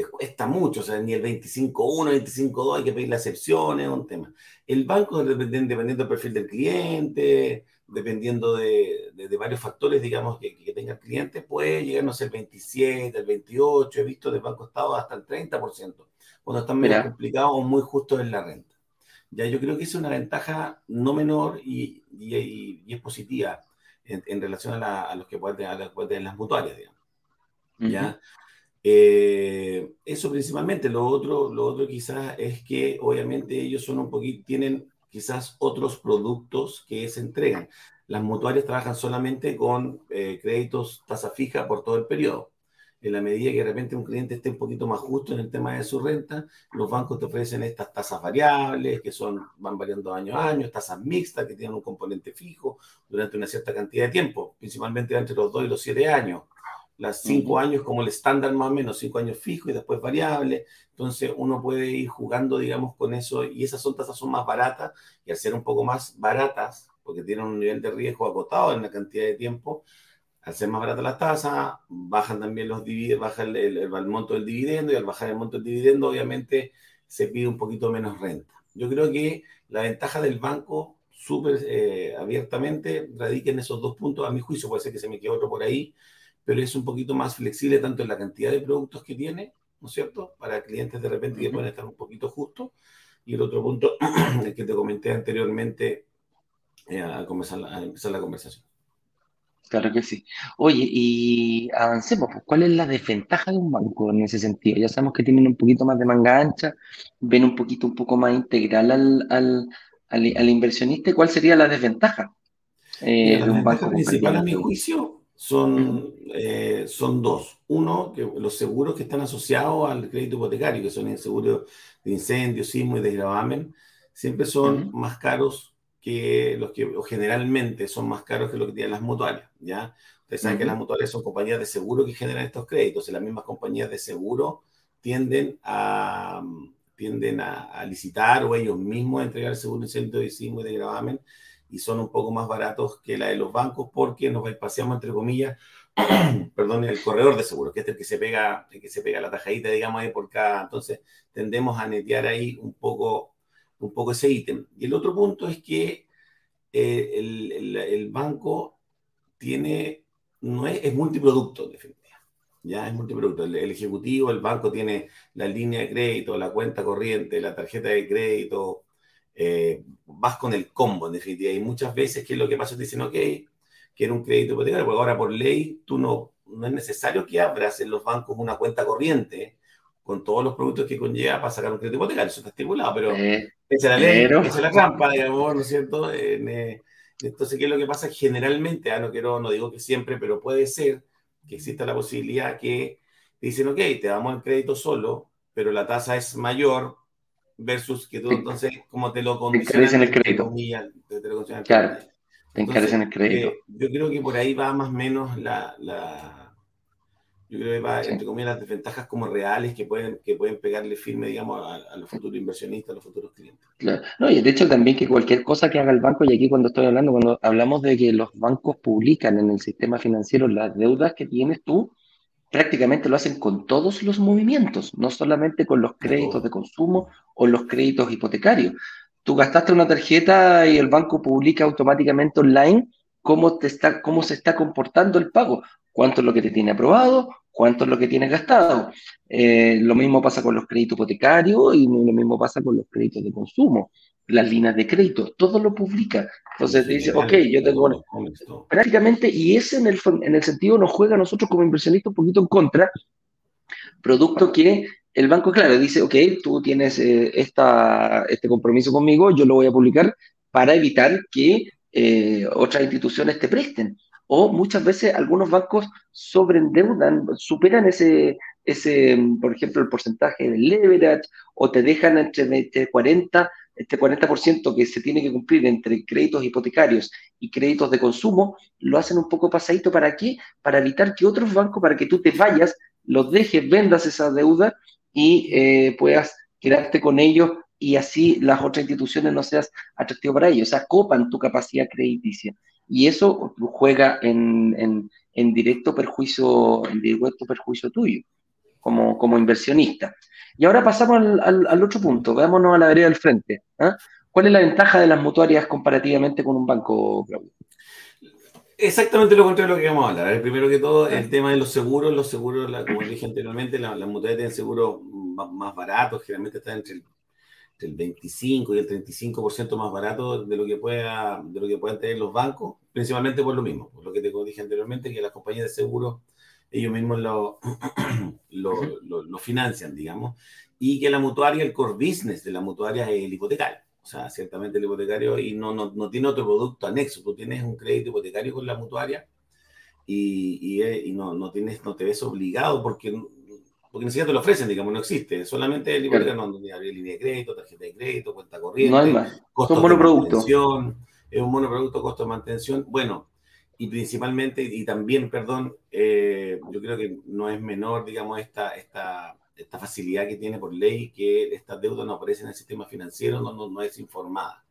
Cuesta mucho, o sea, ni el 25.1, 25.2 hay que pedir las excepciones, es un tema. El banco, dependiendo del perfil del cliente, dependiendo de, de, varios factores, digamos, que, que, tenga el cliente, puede llegarnos el 27, el 28, he visto de Banco Estado hasta el 30%, cuando están medio complicados o muy justos en la renta. Ya yo creo que es una ventaja no menor y, y, y es positiva en, relación a, los que pueden, a las mutuarias, digamos. ¿Ya? Eh, eso principalmente. Lo otro, lo otro quizás es que obviamente ellos son un poquito, tienen quizás otros productos que se entregan. Las mutuarias trabajan solamente con eh, créditos tasa fija por todo el periodo en la medida que de repente un cliente esté un poquito más justo en el tema de su renta, los bancos te ofrecen estas tasas variables que son, van variando año a año, tasas mixtas que tienen un componente fijo durante una cierta cantidad de tiempo, principalmente entre los 2 y los 7 años. Las 5 años como el estándar más o menos, 5 años fijo y después variable. Entonces uno puede ir jugando, digamos, con eso y esas son tasas son más baratas y al ser un poco más baratas, porque tienen un nivel de riesgo acotado en la cantidad de tiempo, al ser más barata las tasas, bajan también los dividendos, baja el, monto del dividendo y al bajar el monto del dividendo, obviamente se pide un poquito menos renta. Yo creo que la ventaja del banco, súper eh, abiertamente, radica en esos dos puntos. A mi juicio, puede ser que se me quede otro por ahí, pero es un poquito más flexible tanto en la cantidad de productos que tiene, ¿no es cierto? Para clientes de repente que pueden estar un poquito justos. Y el otro punto, *clears throat* el que te comenté anteriormente, eh, al, comenzar, al empezar la conversación. Claro que sí. Oye, y avancemos, pues, ¿cuál es la desventaja de un banco en ese sentido? Ya sabemos que tienen un poquito más de manga ancha, ven un poquito, un poco más integral al, al, al, inversionista. ¿Cuál sería la desventaja eh, de un banco? principal, a mi juicio, son, eh, son dos. Uno, que los seguros que están asociados al crédito hipotecario, que son el seguro de incendio, sismo y desgravamen, siempre son más caros que los que generalmente son más caros que lo que tienen las mutuarias, ¿ya? Ustedes saben que las mutuarias son compañías de seguro que generan estos créditos y las mismas compañías de seguro tienden a, tienden a, licitar o ellos mismos a entregar el seguro incendio de sismo y de gravamen y son un poco más baratos que la de los bancos porque nos paseamos entre comillas *clears throat* perdón, el corredor de seguro, que es el que se pega, el que se pega la tajadita, digamos, ahí por cada. Entonces, tendemos a netear ahí un poco un poco ese ítem. Y el otro punto es que eh, el, banco tiene, no es, es multiproducto, en definitiva. Ya es multiproducto. El, ejecutivo, el banco tiene la línea de crédito, la cuenta corriente, la tarjeta de crédito. Eh, vas con el combo, en definitiva. Y muchas veces, ¿qué es lo que pasa? Te dicen, ok, quiero un crédito hipotecario, porque ahora por ley tú no, no es necesario que abras en los bancos una cuenta corriente con todos los productos que conlleva para sacar un crédito hipotecario. Eso está estimulado, pero esa es la ley, esa es *laughs* la trampa, digamos, ¿no es cierto? Eh, entonces, ¿qué es lo que pasa? Generalmente, ah, no quiero, no digo que siempre, pero puede ser que exista la posibilidad que dicen, ok, te damos el crédito solo, pero la tasa es mayor versus que tú, entonces, como te lo condicionan. el crédito. te, lo claro, te encarecen el crédito. Eh, yo creo que por ahí va más o menos la yo creo que va, entre comillas, las desventajas como reales que pueden, que pueden pegarle firme, digamos, a, los futuros inversionistas, a los futuros clientes. Claro. No, y de hecho también que cualquier cosa que haga el banco, y aquí cuando estoy hablando, cuando hablamos de que los bancos publican en el sistema financiero las deudas que tienes tú, prácticamente lo hacen con todos los movimientos, no solamente con los créditos de consumo o los créditos hipotecarios. Tú gastaste una tarjeta y el banco publica automáticamente online cómo, te está, cómo se está comportando el pago, cuánto es lo que te tiene aprobado, cuánto es lo que tienes gastado. Eh, lo mismo pasa con los créditos hipotecarios y lo mismo pasa con los créditos de consumo, las líneas de crédito, todo lo publica. Entonces te dice, ok, yo tengo prácticamente, y ese en el, en el sentido nos juega a nosotros como inversionistas un poquito en contra, producto que el banco, claro, dice, ok, tú tienes eh, esta, este compromiso conmigo, yo lo voy a publicar para evitar que eh, otras instituciones te presten o muchas veces algunos bancos sobreendeudan, superan ese, ese, por ejemplo, el porcentaje del leverage o te dejan entre 40, este 40% que se tiene que cumplir entre créditos hipotecarios y créditos de consumo, lo hacen un poco pasadito. ¿Para qué? Para evitar que otros bancos, para que tú te vayas, los dejes, vendas esa deuda y eh, puedas quedarte con ellos y así las otras instituciones no seas atractivo para ellos, o sea, copan tu capacidad crediticia y eso juega en, directo perjuicio, en directo perjuicio tuyo como, como inversionista. Y ahora pasamos al, otro punto, veámonos a la vereda del frente. ¿ah? ¿Cuál es la ventaja de las mutuarias comparativamente con un banco, Claudio? Exactamente lo contrario de lo que vamos a hablar. Primero que todo, el tema de los seguros. Los seguros, como dije anteriormente, las mutuarias tienen seguros más baratos, generalmente están entre el el 25 y el 35% más barato de lo que pueda de lo que puedan tener los bancos, principalmente por lo mismo, por lo que te dije anteriormente, que las compañías de seguro ellos mismos *clears throat* lo, lo, financian, digamos, y que la mutuaria, el core business de la mutuaria es el hipotecario. O sea, ciertamente el hipotecario y no, no, no tiene otro producto anexo. Tú tienes un crédito hipotecario con la mutuaria y, y, y no, no, tienes, no te ves obligado porque porque ni siquiera te lo ofrecen, digamos, no existe. Solamente el hipoteca no hay línea de crédito, tarjeta de crédito, cuenta corriente. No hay más. Costo de mantención. Es un monoproducto, costo de mantención. Bueno, y principalmente, y también, perdón, eh, yo creo que no es menor, digamos, esta, esta, esta facilidad que tiene por ley que estas deudas no aparecen en el sistema financiero, no, no, no es informada.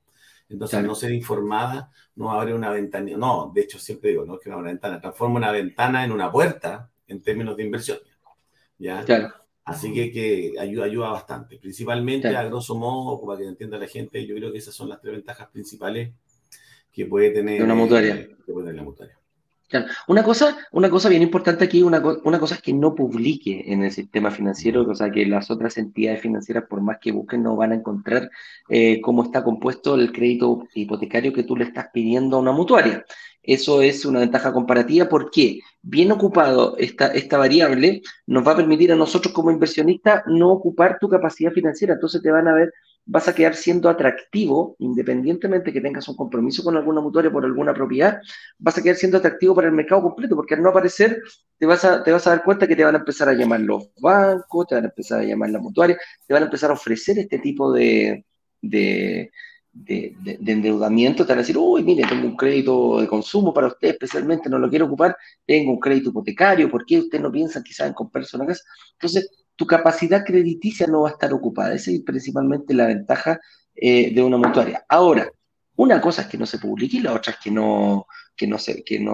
Entonces, no ser informada no abre una ventana. No, de hecho, siempre digo, no es que una ventana, transforma una ventana en una puerta en términos de inversión. ¿Ya? Así que, que ayuda, ayuda bastante. Principalmente, a grosso modo, para que entienda la gente, yo creo que esas son las tres ventajas principales que puede tener, una mutuaria. Que puede tener la mutuaria. Una cosa, una cosa bien importante aquí, una, una, cosa es que no publique en el sistema financiero, o sea, que las otras entidades financieras, por más que busquen, no van a encontrar eh, cómo está compuesto el crédito hipotecario que tú le estás pidiendo a una mutuaria. Eso es una ventaja comparativa porque bien ocupado esta, esta variable nos va a permitir a nosotros como inversionistas no ocupar tu capacidad financiera. Entonces te van a ver vas a quedar siendo atractivo, independientemente que tengas un compromiso con alguna mutuaria por alguna propiedad, vas a quedar siendo atractivo para el mercado completo, porque al no aparecer, te vas a, te vas a dar cuenta que te van a empezar a llamar los bancos, te van a empezar a llamar las mutuarias, te van a empezar a ofrecer este tipo de, de, de, endeudamiento, te van a decir, uy, mire, tengo un crédito de consumo para usted, especialmente no lo quiero ocupar, tengo un crédito hipotecario, ¿por qué usted no piensa quizás en comprarse una casa? Entonces, tu capacidad crediticia no va a estar ocupada. Esa es principalmente la ventaja eh, de una mutuaria. Ahora, una cosa es que no se publique y la otra es que no, que no se, que no,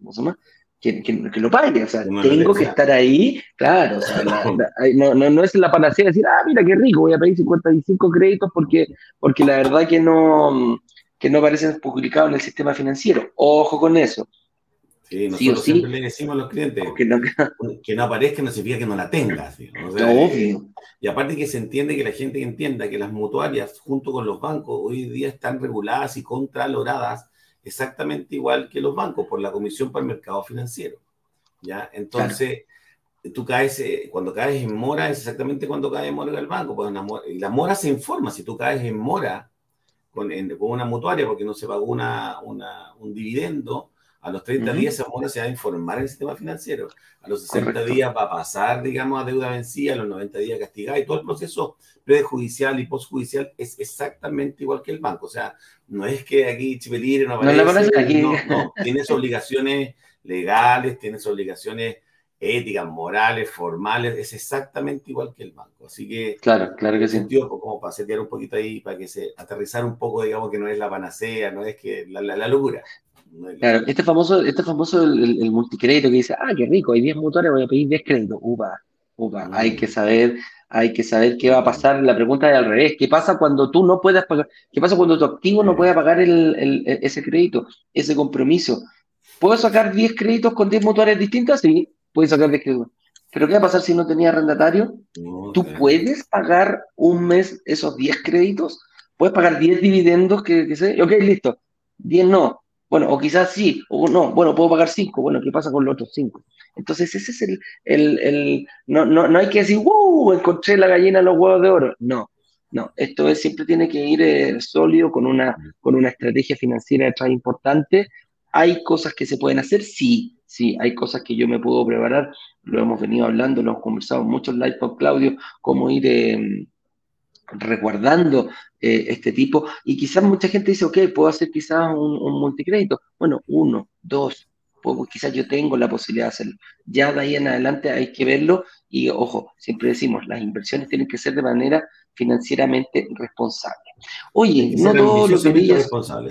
¿cómo se llama? Que, que, lo pague, o sea, tengo que estar ahí, claro, o sea, no, no, no, es la panacea decir, ah, mira qué rico, voy a pedir 55 créditos porque, porque la verdad que no, que no aparecen publicados en el sistema financiero. Ojo con eso. Sí, nosotros siempre le decimos a los clientes que no, que no aparezca no significa que no la tengas. y aparte que se entiende que la gente entienda que las mutuarias junto con los bancos hoy día están reguladas y contraloradas exactamente igual que los bancos por la Comisión para el Mercado Financiero. ¿ya? Entonces, tú caes, eh, cuando caes en mora es exactamente cuando cae en mora el banco. Pues y la mora se informa, si tú caes en mora con, con una mutuaria porque no se pagó una, una, un dividendo, a los 30 días esa mora se va a informar en el sistema financiero. A los 60 días va a pasar, digamos, a deuda vencida, a los 90 días castigada y todo el proceso prejudicial y postjudicial es exactamente igual que el banco. O sea, no es que aquí Chipelire no aparece. No, no, tienes obligaciones legales, tienes obligaciones éticas, morales, formales, es exactamente igual que el banco. Así que, claro, claro que sí. Sentido, como para setear un poquito ahí, para que se aterrizar un poco, digamos que no es la panacea, no es que la, la locura. Claro, este famoso, este famoso el, multicrédito que dice, ah, qué rico, hay 10 motores, voy a pedir 10 créditos. Upa, upa, hay que saber, hay que saber qué va a pasar. La pregunta es al revés, ¿qué pasa cuando tú no puedas pagar? ¿Qué pasa cuando tu activo no pueda pagar el, ese crédito, ese compromiso? ¿Puedo sacar 10 créditos con 10 motores distintas? Sí, puedes sacar 10 créditos. Pero ¿qué va a pasar si no tenía arrendatario? ¿Tú puedes pagar un mes esos 10 créditos? ¿Puedes pagar 10 dividendos? Que, que sé? Ok, listo. 10 no. Bueno, o quizás sí, o no, bueno, puedo pagar cinco, bueno, ¿qué pasa con los otros cinco? Entonces ese es el, el, el no, no, no hay que decir, ¡wow! Encontré la gallina en los huevos de oro. No, no, esto es, siempre tiene que ir eh, sólido con una, con una estrategia financiera detrás importante. ¿Hay cosas que se pueden hacer? Sí, sí, hay cosas que yo me puedo preparar. Lo hemos venido hablando, lo hemos conversado mucho en live con Claudio, cómo ir eh, resguardando eh, este tipo. Y quizás mucha gente dice, ok, puedo hacer quizás un, multicrédito. Bueno, uno, dos, pues quizás yo tengo la posibilidad de hacerlo. Ya de ahí en adelante hay que verlo y ojo, siempre decimos, las inversiones tienen que ser de manera financieramente responsable. Oye, no todo lo que responsable,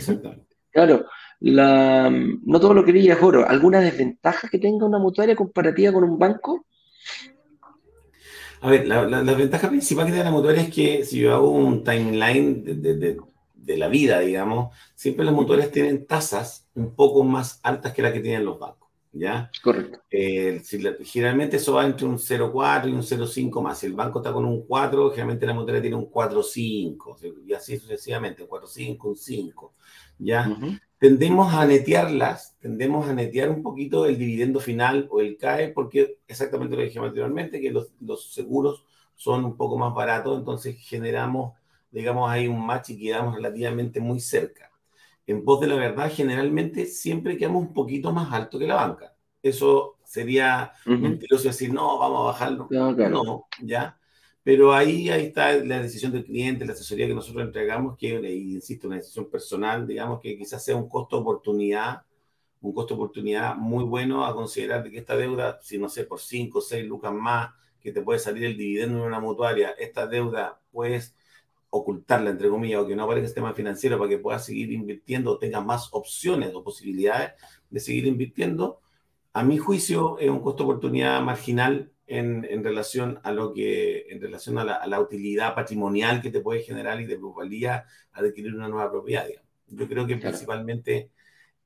Claro, la, no todo lo que es oro. ¿Alguna desventaja que tenga una mutuaria comparativa con un banco? A ver, la, ventaja principal que tiene la mutuaria es que si yo hago un timeline de, la vida, digamos, siempre las mutuarias tienen tasas un poco más altas que las que tienen los bancos. ¿Ya? Correcto. Eh, generalmente eso va entre un 0,4 y un 0,5 más. Si el banco está con un 4, generalmente la mutuaria tiene un 4,5 y así sucesivamente, un 4,5, un 5. ¿Ya? Tendemos a netearlas, tendemos a netear un poquito el dividendo final o el CAE, porque exactamente lo dije anteriormente, que los, los seguros son un poco más baratos, entonces generamos, digamos, ahí un match y quedamos relativamente muy cerca. En voz de la verdad, generalmente siempre quedamos un poquito más alto que la banca. Eso sería mentiroso decir, no, vamos a bajarlo. no, ya. Pero ahí, ahí está la decisión del cliente, la asesoría que nosotros entregamos, que, insisto, una decisión personal, digamos que quizás sea un costo-oportunidad, un costo-oportunidad muy bueno a considerar de que esta deuda, si no sé, por 5 o 6 lucas más, que te puede salir el dividendo en una mutuaria, esta deuda puedes ocultarla, entre comillas, o que no aparezca el sistema financiero para que puedas seguir invirtiendo o tengas más opciones o posibilidades de seguir invirtiendo, a mi juicio es un costo-oportunidad marginal en, en, relación a lo que, en relación a la, a la, utilidad patrimonial que te puede generar y de plusvalía adquirir una nueva propiedad. Yo creo que claro. principalmente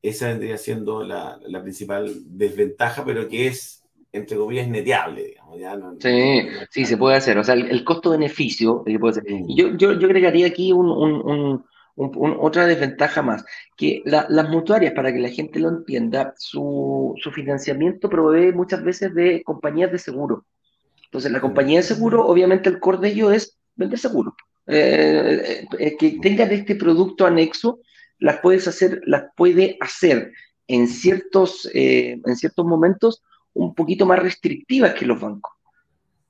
esa vendría siendo la, la, principal desventaja, pero que es, entre comillas, neteable, digamos. Ya no, sí, no, sí, se puede hacer. O sea, el, el costo-beneficio. Mm. Yo, yo, yo agregaría aquí un, un, un un, un, otra desventaja más, que la, las mutuarias, para que la gente lo entienda, su, su, financiamiento provee muchas veces de compañías de seguro. Entonces, la compañía de seguro, obviamente el core de ello es vender seguro. Eh, eh, que tengan este producto anexo, las puedes hacer, las puede hacer en ciertos, eh, en ciertos momentos un poquito más restrictivas que los bancos.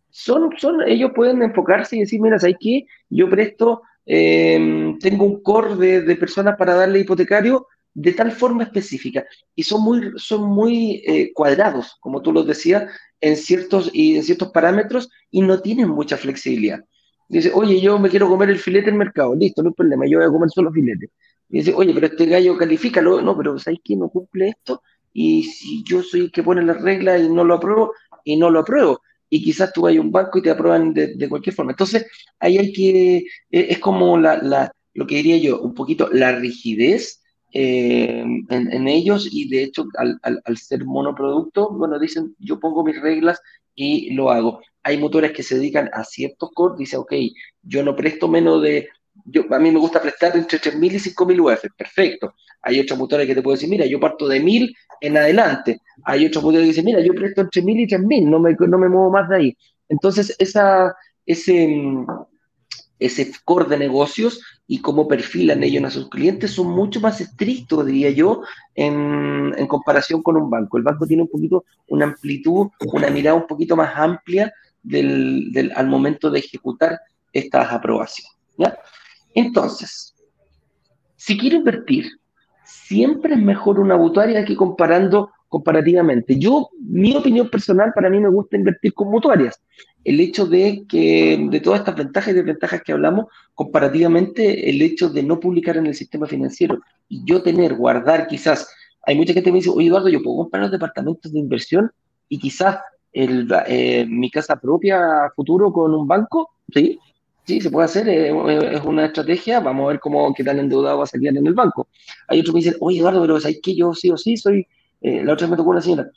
Son, son, ellos pueden enfocarse y decir, mira, ¿sabes qué? Yo presto eh, tengo un core de, personas para darle hipotecario de tal forma específica y son muy, son muy eh, cuadrados, como tú lo decías, en ciertos, y en ciertos parámetros y no tienen mucha flexibilidad. Dice, oye, yo me quiero comer el filete en el mercado, listo, no hay problema, yo voy a comer solo filete. Y dice, oye, pero este gallo califícalo, no, pero ¿sabes quién no cumple esto? Y si yo soy el que pone las reglas y no lo apruebo, y no lo apruebo y quizás tú vayas a un banco y te aprueban de, de cualquier forma. Entonces, ahí hay que, eh, es como la, la, lo que diría yo, un poquito la rigidez eh, en, en, ellos y de hecho al, al, ser monoproducto, bueno, dicen, yo pongo mis reglas y lo hago. Hay motores que se dedican a ciertos cores, dice, ok, yo no presto menos de, a mí me gusta prestar entre 3.000 y 5.000 UF, perfecto. Hay otros motores que te pueden decir, mira, yo parto de 1.000 en adelante. Hay otros motores que dicen, mira, yo presto entre 1.000 y 3.000, no me, no me muevo más de ahí. Entonces, esa, ese, ese core de negocios y cómo perfilan ellos a sus clientes son mucho más estrictos, diría yo, en, en comparación con un banco. El banco tiene un poquito una amplitud, una mirada un poquito más amplia del, al momento de ejecutar estas aprobaciones. ¿ya? Entonces, si quiero invertir, siempre es mejor una mutuaria que comparando comparativamente. Yo, mi opinión personal, para mí me gusta invertir con mutuarias. El hecho de que, de todas estas ventajas y desventajas que hablamos, comparativamente, el hecho de no publicar en el sistema financiero y yo tener, guardar quizás, hay mucha gente que me dice, oye Eduardo, yo puedo comprar los departamentos de inversión y quizás eh, mi casa propia futuro con un banco, ¿sí? Sí, se puede hacer, eh, es una estrategia, vamos a ver cómo qué tan endeudado va a salir en el banco. Hay otros que me dicen, oye Eduardo, pero ¿sabes que Yo sí o sí soy, eh, la otra vez me tocó una señora,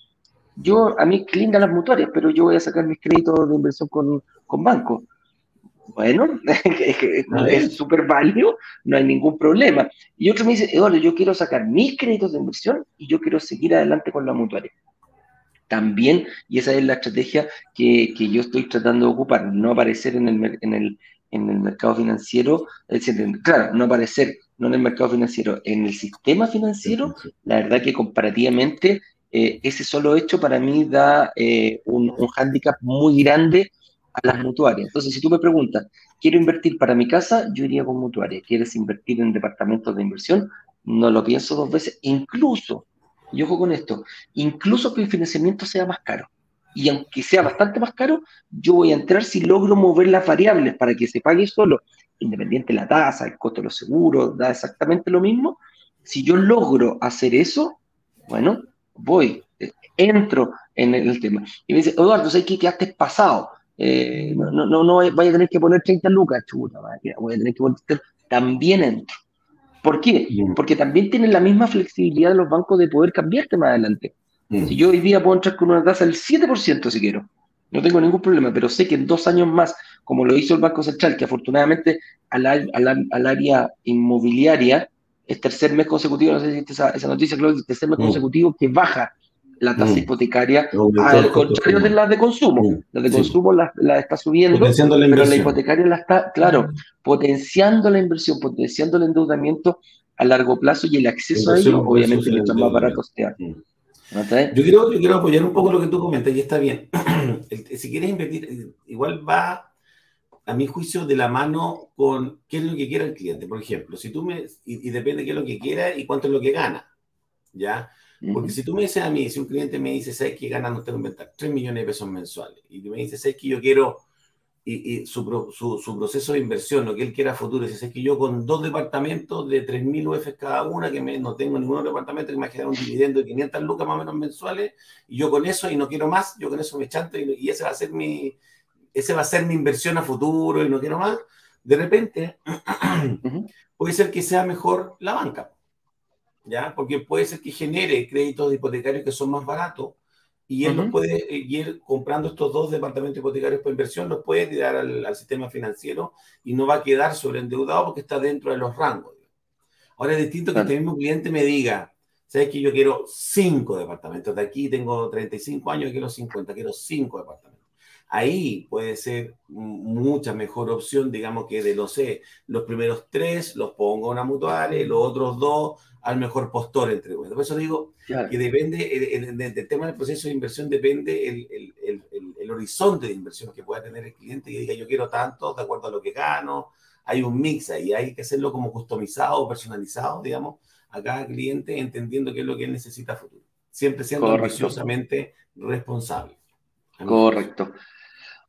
yo, a mí que las mutuarias, pero yo voy a sacar mis créditos de inversión con, con banco. Bueno, *laughs* es súper válido, no hay ningún problema. Y otro me dice, Eduardo, yo quiero sacar mis créditos de inversión y yo quiero seguir adelante con la mutuaria. También, y esa es la estrategia que, que yo estoy tratando de ocupar, no aparecer en el, en el, en el mercado financiero, es decir, claro, no aparecer, no en el mercado financiero, en el sistema financiero, la verdad que comparativamente eh, ese solo hecho para mí da eh, un, un hándicap muy grande a las mutuarias. Entonces, si tú me preguntas, ¿quiero invertir para mi casa? Yo iría con mutuaria. ¿Quieres invertir en departamentos de inversión? No lo pienso dos veces. Incluso, y ojo con esto, incluso que el financiamiento sea más caro y aunque sea bastante más caro, yo voy a entrar si logro mover las variables para que se pague solo, independiente de la tasa, el costo de los seguros, da exactamente lo mismo. Si yo logro hacer eso, bueno, voy, entro en el tema. Y me dice, Eduardo, ¿sabes qué quedaste pasado? Eh, no, no, no, no vaya a tener que poner 30 lucas, chuta, voy a tener que poner, también entro. ¿Por qué? Porque también tienen la misma flexibilidad de los bancos de poder cambiarte más adelante. Mm. Si yo hoy día puedo entrar con una tasa del 7% si quiero, no tengo ningún problema, pero sé que en dos años más, como lo hizo el Banco Central, que afortunadamente al, al, al área inmobiliaria es tercer mes consecutivo, no sé si viste esa, esa noticia, creo que es tercer mes mm. consecutivo que baja la tasa mm. hipotecaria, al contrario de las de consumo. Mm. Las de sí. consumo las la está subiendo, la pero la hipotecaria la está, claro, potenciando la inversión, potenciando el endeudamiento a largo plazo y el acceso a ello, obviamente, mientras más barato sea. Yo quiero, yo quiero apoyar un poco lo que tú comentas y está bien. *clears throat* si quieres invertir, igual va, a mi juicio, de la mano con qué es lo que quiera el cliente. Por ejemplo, si tú me, y, y depende qué es lo que quiera y cuánto es lo que gana. ¿Ya? Porque si tú me dices a mí, si un cliente me dice, ¿sabes que gana, no tengo que inventar 3 millones de pesos mensuales? Y me dice, ¿sabes que yo quiero y, su, proceso de inversión, lo que él quiera futuro, es que yo con dos departamentos de 3.000 UF cada una, que no tengo ningún departamento que me genera un dividendo de 500 lucas más o menos mensuales, y yo con eso, y no quiero más, yo con eso me chanto, y, y ese va a ser mi, ese va a ser mi inversión a futuro, y no quiero más, de repente *clears throat* puede ser que sea mejor la banca, ¿ya? Porque puede ser que genere créditos hipotecarios que son más baratos, y él puede ir comprando estos dos departamentos hipotecarios por inversión, los puede tirar al, sistema financiero y no va a quedar sobreendeudado porque está dentro de los rangos. Ahora es distinto que este mismo cliente me diga, ¿sabes que yo quiero cinco departamentos? De aquí tengo 35 años y quiero 50, quiero cinco departamentos. Ahí puede ser mucha mejor opción, digamos que de, no sé, los primeros tres los pongo a una mutual, los otros dos al mejor postor entre Por eso digo que depende, del tema del proceso de inversión depende el, el, el, horizonte de inversión que pueda tener el cliente y diga yo quiero tanto de acuerdo a lo que gano. Hay un mix ahí, hay que hacerlo como customizado, personalizado, digamos, a cada cliente, entendiendo qué es lo que él necesita a futuro. Siempre siendo ambiciosamente responsable. Correcto.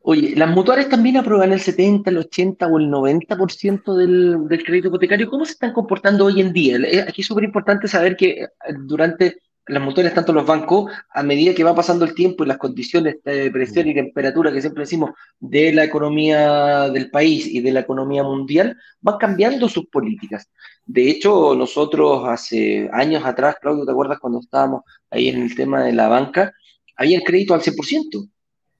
Oye, ¿las mutuales también aprueban el 70, el 80 o el 90% del, del crédito hipotecario? ¿Cómo se están comportando hoy en día? Eh, aquí es súper importante saber que eh, durante las mutuales, tanto los bancos, a medida que va pasando el tiempo y las condiciones de presión y temperatura que siempre decimos de la economía del país y de la economía mundial, van cambiando sus políticas. De hecho, nosotros hace años atrás, Claudio, ¿te acuerdas cuando estábamos ahí en el tema de la banca? Había el crédito al 100%.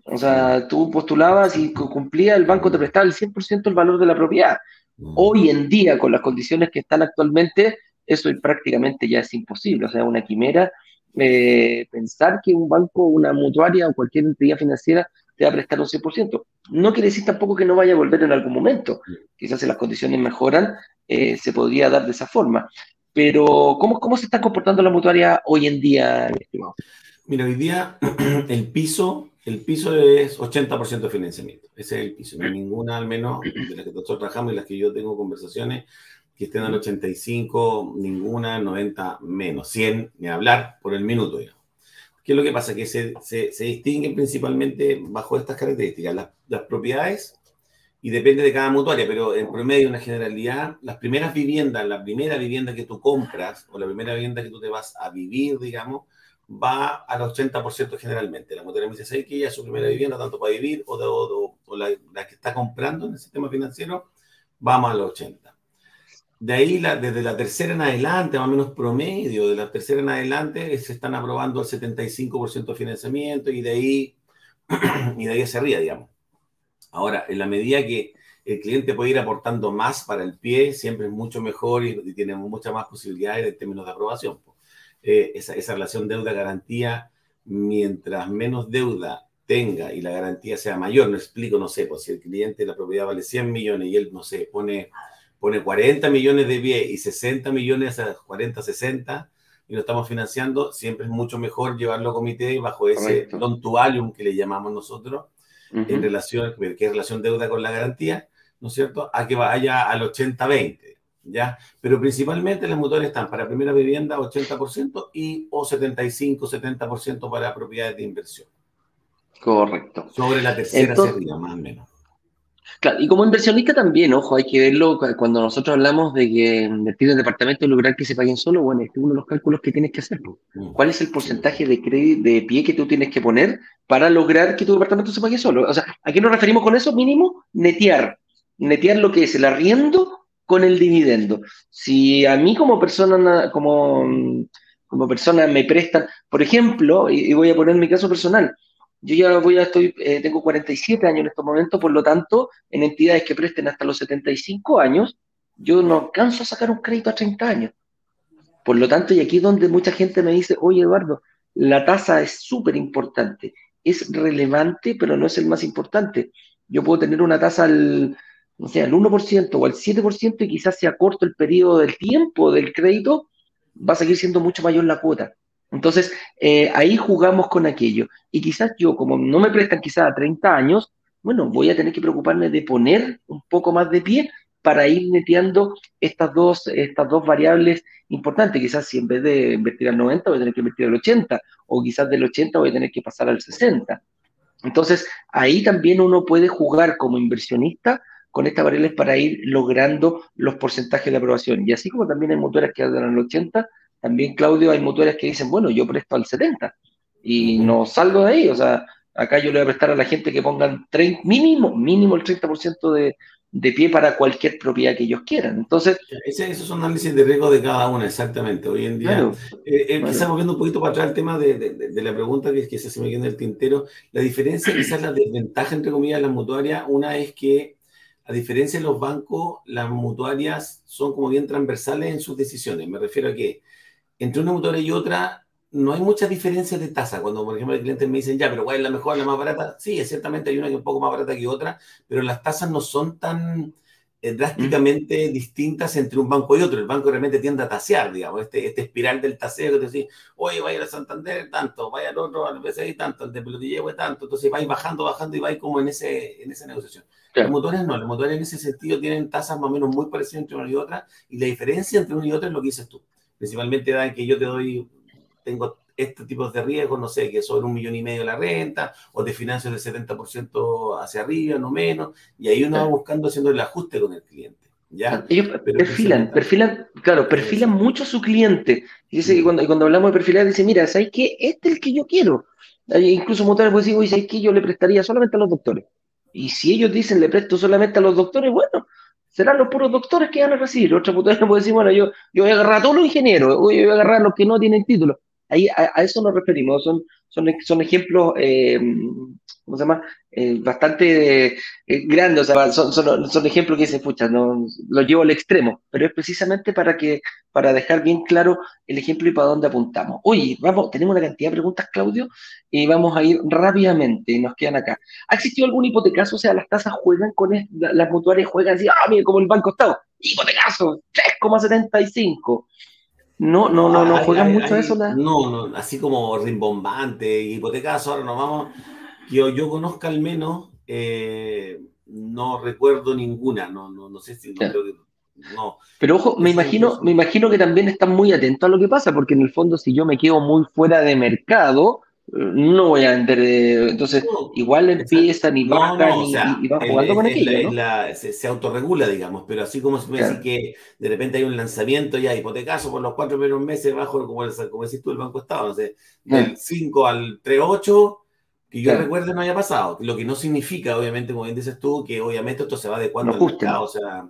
O sea, tú postulabas y cumplía, el banco te prestaba el 100% el valor de la propiedad. Mm. Hoy en día, con las condiciones que están actualmente, eso prácticamente ya es imposible. O sea, una quimera, eh, pensar que un banco, una mutuaria o cualquier entidad financiera te va a prestar un 100%. No quiere decir tampoco que no vaya a volver en algún momento. Quizás si las condiciones mejoran, eh, se podría dar de esa forma. Pero, ¿cómo, ¿cómo se está comportando la mutuaria hoy en día, estimado? Mira, hoy día *clears throat* el piso el piso es 80% de financiamiento. Ese es el piso. No hay ninguna, al menos, de las que nosotros trabajamos y las que yo tengo conversaciones, que estén al 85, ninguna, 90 menos. 100, ni hablar por el minuto, digamos. ¿Qué es lo que pasa? Que se, se, se distinguen principalmente bajo estas características. Las, las, propiedades, y depende de cada mutuaria, pero en promedio, una generalidad, las primeras viviendas, la primera vivienda que tú compras o la primera vivienda que tú te vas a vivir, digamos, va al 80% generalmente. La mutuaria me dice, que ella es su primera vivienda, tanto para vivir o, la, que está comprando en el sistema financiero, vamos al 80%. De ahí, la, desde la tercera en adelante, más o menos promedio, de la tercera en adelante, se están aprobando el 75% de financiamiento y de ahí, *clears throat* y de ahí se ría, digamos. Ahora, en la medida que el cliente puede ir aportando más para el pie, siempre es mucho mejor y, y tiene muchas más posibilidades en términos de aprobación. Eh, esa, esa, relación deuda-garantía, mientras menos deuda tenga y la garantía sea mayor, no explico, no sé, pues si el cliente la propiedad vale 100 millones y él, no sé, pone, pone 40 millones de pie y 60 millones a 40, 60 y lo estamos financiando, siempre es mucho mejor llevarlo a comité bajo ese don to que le llamamos nosotros, en relación, que es relación deuda con la garantía, ¿no es cierto?, a que vaya al 80-20. ¿Ya? Pero principalmente las motores están para primera vivienda 80% y o 75, 70% para propiedades de inversión. Correcto. Sobre la tercera sería, más o menos. Claro, y como inversionista también, ojo, hay que verlo cuando nosotros hablamos de que invertir en departamento y lograr que se paguen solo, bueno, este es uno de los cálculos que tienes que hacer. Mm. ¿Cuál es el porcentaje de crédito, de pie que tú tienes que poner para lograr que tu departamento se pague solo? O sea, ¿a qué nos referimos con eso? Mínimo, netear. Netear lo que es el arriendo con el dividendo. Si a mí como persona, como, como persona me prestan, por ejemplo, y, voy a poner mi caso personal, yo ya voy a estoy, eh, tengo 47 años en estos momentos, por lo tanto, en entidades que presten hasta los 75 años, yo no alcanzo a sacar un crédito a 30 años. Por lo tanto, y aquí es donde mucha gente me dice, oye Eduardo, la tasa es súper importante, es relevante, pero no es el más importante. Yo puedo tener una tasa al, no sé, al 1% o al 7% y quizás sea corto el periodo del tiempo del crédito, va a seguir siendo mucho mayor la cuota. Entonces, eh, ahí jugamos con aquello. Y quizás yo, como no me prestan quizás a 30 años, bueno, voy a tener que preocuparme de poner un poco más de pie para ir neteando estas dos, estas dos variables importantes. Quizás si en vez de invertir al 90 voy a tener que invertir al 80, o quizás del 80 voy a tener que pasar al 60. Entonces, ahí también uno puede jugar como inversionista con estas variables para ir logrando los porcentajes de aprobación. Y así como también hay motores que dan al 80, también, Claudio, hay motores que dicen, bueno, yo presto al 70 y no salgo de ahí. O sea, acá yo le voy a prestar a la gente que pongan 30, mínimo, mínimo el 30% de, de pie para cualquier propiedad que ellos quieran. Entonces, ese, esos son análisis de riesgo de cada una, exactamente. Hoy en día, eh, eh, quizás volviendo un poquito para atrás el tema de, de, la pregunta que, que se me queda en el tintero, la diferencia, quizás la desventaja, entre comillas, de las mutuarias, una es que, a diferencia de los bancos, las mutuarias son como bien transversales en sus decisiones. Me refiero a que entre una mutuaria y otra, no hay mucha diferencia de tasa. Cuando, por ejemplo, el cliente me dicen, ya, pero ¿cuál es la mejor, la más barata? Sí, ciertamente hay una que es un poco más barata que otra, pero las tasas no son tan eh, drásticamente distintas entre un banco y otro. El banco realmente tiende a tasear, digamos, este, este espiral del taseo que te dice, oye, vaya a Santander tanto, vaya al otro, al BCI tanto, el de Pelotillehue tanto. Entonces vais bajando, bajando y vais como en, ese, en esa negociación. Los motores no, los motores en ese sentido tienen tasas más o menos muy parecidas entre una y otra, y la diferencia entre una y otra es lo que dices tú. Principalmente da en que yo te doy tengo este tipo de riesgos, no sé, que sobre un millón y medio la renta, o te financio del 70% hacia arriba, no menos, y ahí uno va buscando haciendo el ajuste con el cliente. ¿ya? Ellos perfilan, perfilan, claro, perfilan mucho a su cliente. Y dice que mm. cuando, cuando hablamos de perfilar, dice, mira, ¿sabes qué? Este es el que yo quiero. Incluso motores decir, oye, ¿sabes qué? Yo le prestaría solamente a los doctores. Y si ellos dicen, le presto solamente a los doctores, bueno, serán los puros doctores que van a recibir. Otra puta puede decir, bueno, yo, yo voy a agarrar a todos los ingenieros, yo voy a agarrar a los que no tienen título. Ahí, a, eso nos referimos, son, son, son ejemplos, eh, ¿cómo se llama? Eh, bastante eh, grandes, o sea, son, son, son, ejemplos que se pucha, no, lo llevo al extremo, pero es precisamente para que, para dejar bien claro el ejemplo y para dónde apuntamos. Oye, vamos, tenemos una cantidad de preguntas, Claudio, y vamos a ir rápidamente, y nos quedan acá. ¿Ha existido algún hipotecaso? O sea, las tasas juegan con las mutuarias juegan así, ah, mire, como el Banco Estado, hipotecaso, 3,75. No, no, no, no juegan mucho eso. No, no, así como rimbombante, hipotecazo, ahora nos vamos. Que yo, yo conozca al menos, eh, no recuerdo ninguna, no, no, no sé si no creo que. No. Pero ojo, me imagino, me imagino que también están muy atentos a lo que pasa, porque en el fondo, si yo me quedo muy fuera de mercado, no voy a vender. Entonces, igual empiezan y bajan y, van jugando con aquello. se, autorregula, digamos, pero así como se me dice que de repente hay un lanzamiento ya hipotecaso por los cuatro primeros meses bajo, como, como decís tú, el Banco Estado, no sé, del 5 al 3-8, que yo recuerde no haya pasado. Lo que no significa, obviamente, como bien dices tú, que obviamente esto se va adecuando al mercado, o sea,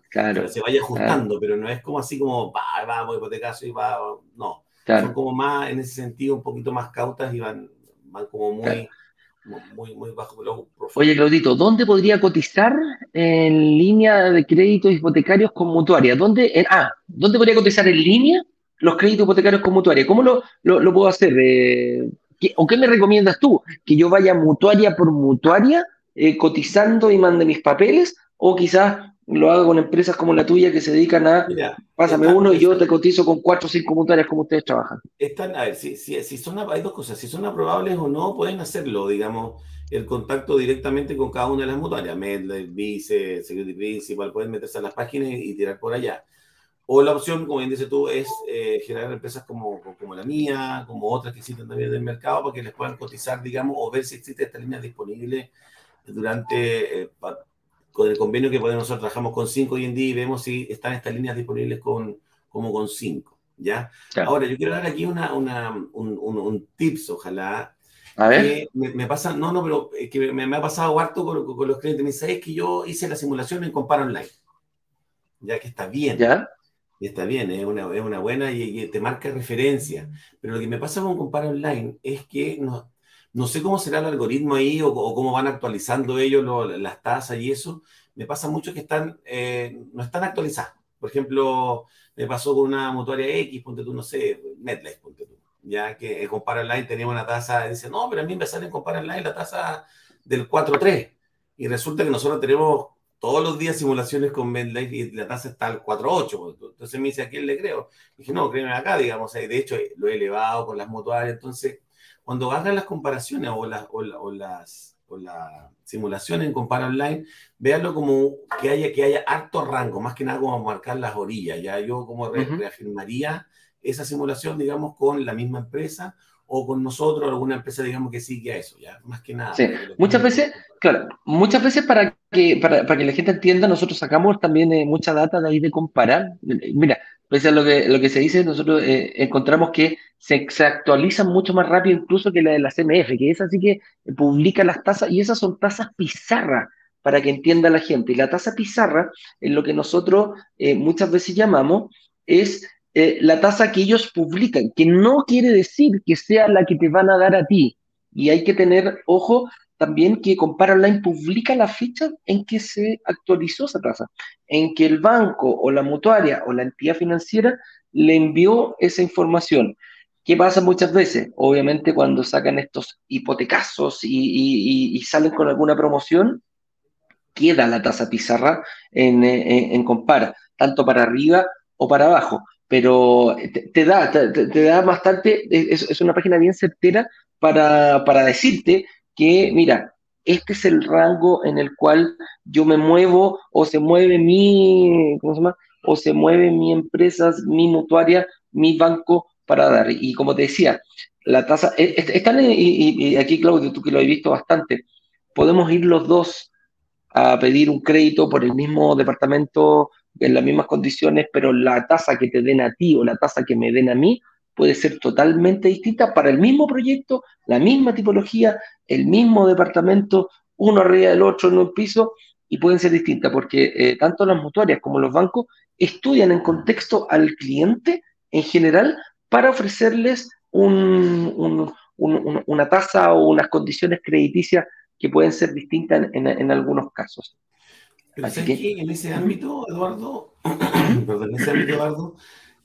se vaya ajustando, pero no es como así como, va, vamos, hipotecaso y va, no. Son como más, en ese sentido, un poquito más cautas y van van como muy, muy, muy bajo. Oye, Claudito, ¿dónde podría cotizar en línea de créditos hipotecarios con mutuaria? ¿Dónde, ah, ¿dónde podría cotizar en línea los créditos hipotecarios con mutuaria? ¿Cómo lo, lo, puedo hacer? Eh, ¿O qué me recomiendas tú? ¿Que yo vaya mutuaria por mutuaria eh, cotizando y mande mis papeles? ¿O quizás lo hago con empresas como la tuya que se dedican a, pásame uno y yo te cotizo con cuatro o cinco mutuarias como ustedes trabajan. Están, a ver, si, si, si, son, hay dos cosas, si son aprobables o no, pueden hacerlo, digamos, el contacto directamente con cada una de las mutuarias, Medley, Vice, Security Principal, pueden meterse a las páginas y, tirar por allá. O la opción, como bien dices tú, es eh, generar empresas como, como la mía, como otras que existen también en el mercado, para que les puedan cotizar, digamos, o ver si existe esta línea disponible durante, eh, con el convenio que podemos nosotros trabajamos con 5 hoy en día y vemos si están estas líneas disponibles con, como con 5. ¿ya? Ahora, yo quiero dar aquí una, una un, un, tips, ojalá. A ver. me, pasa, no, no, pero que me, ha pasado harto con, con, los clientes. Me dice, es que yo hice la simulación en Compara Online. Ya que está bien. ¿Ya? Y está bien, es una, es una buena y, te marca referencia. Pero lo que me pasa con Compara Online es que no, no sé cómo será el algoritmo ahí o, cómo van actualizando ellos las tasas y eso. Me pasa mucho que están, eh, no están actualizadas. Por ejemplo, me pasó con una mutuaria X, ponte tú, no sé, MetLife, ponte tú. Ya que en Compara Online tenía una tasa, dice, no, pero a mí me sale en Compara Online la tasa del 4.3. Y resulta que nosotros tenemos todos los días simulaciones con MetLife y la tasa está al 4.8. Entonces me dice, ¿a quién le creo? dije, no, créeme acá, digamos. De hecho, lo he elevado con las mutuarias. Entonces, cuando hagan las comparaciones o, las o, las o la simulación en Compara Online, véanlo como que haya, que haya harto rango, más que nada como marcar las orillas. Ya yo como reafirmaría esa simulación, digamos, con la misma empresa o con nosotros, alguna empresa, digamos, que sigue a eso, ya, más que nada. Sí, muchas veces, claro, muchas veces para para, que la gente entienda, nosotros sacamos también eh, mucha data de ahí de comparar. Mira, pese a lo que, lo que se dice, nosotros eh, encontramos que se, se, actualizan mucho más rápido incluso que la de la CMF, que es así que publica las tasas, y esas son tasas pizarra, para que entienda la gente. Y la tasa pizarra, en lo que nosotros eh, muchas veces llamamos, es eh, la tasa que ellos publican, que no quiere decir que sea la que te van a dar a ti. Y hay que tener ojo también que Compara Online publica la fecha en que se actualizó esa tasa, en que el banco o la mutuaria o la entidad financiera le envió esa información. ¿Qué pasa muchas veces? Obviamente cuando sacan estos hipotecazos y, salen con alguna promoción, queda la tasa pizarra en, en Compara, tanto para arriba o para abajo pero te, da, te, da bastante, es, es, una página bien certera para, para decirte que, mira, este es el rango en el cual yo me muevo o se mueve mi, ¿cómo se llama? O se mueve mi empresa, mi mutuaria, mi banco para dar. Y como te decía, la tasa, e, e, están, y, aquí Claudio, tú que lo has visto bastante, podemos ir los dos a pedir un crédito por el mismo departamento en las mismas condiciones, pero la tasa que te den a ti o la tasa que me den a mí puede ser totalmente distinta para el mismo proyecto, la misma tipología, el mismo departamento, uno arriba del otro en un piso, y pueden ser distintas porque eh, tanto las mutuarias como los bancos estudian en contexto al cliente en general para ofrecerles un, un, un, una tasa o unas condiciones crediticias que pueden ser distintas en, en algunos casos. Pero Así que... en ese ámbito, Eduardo, *clears throat* perdón, en ese ámbito, Eduardo,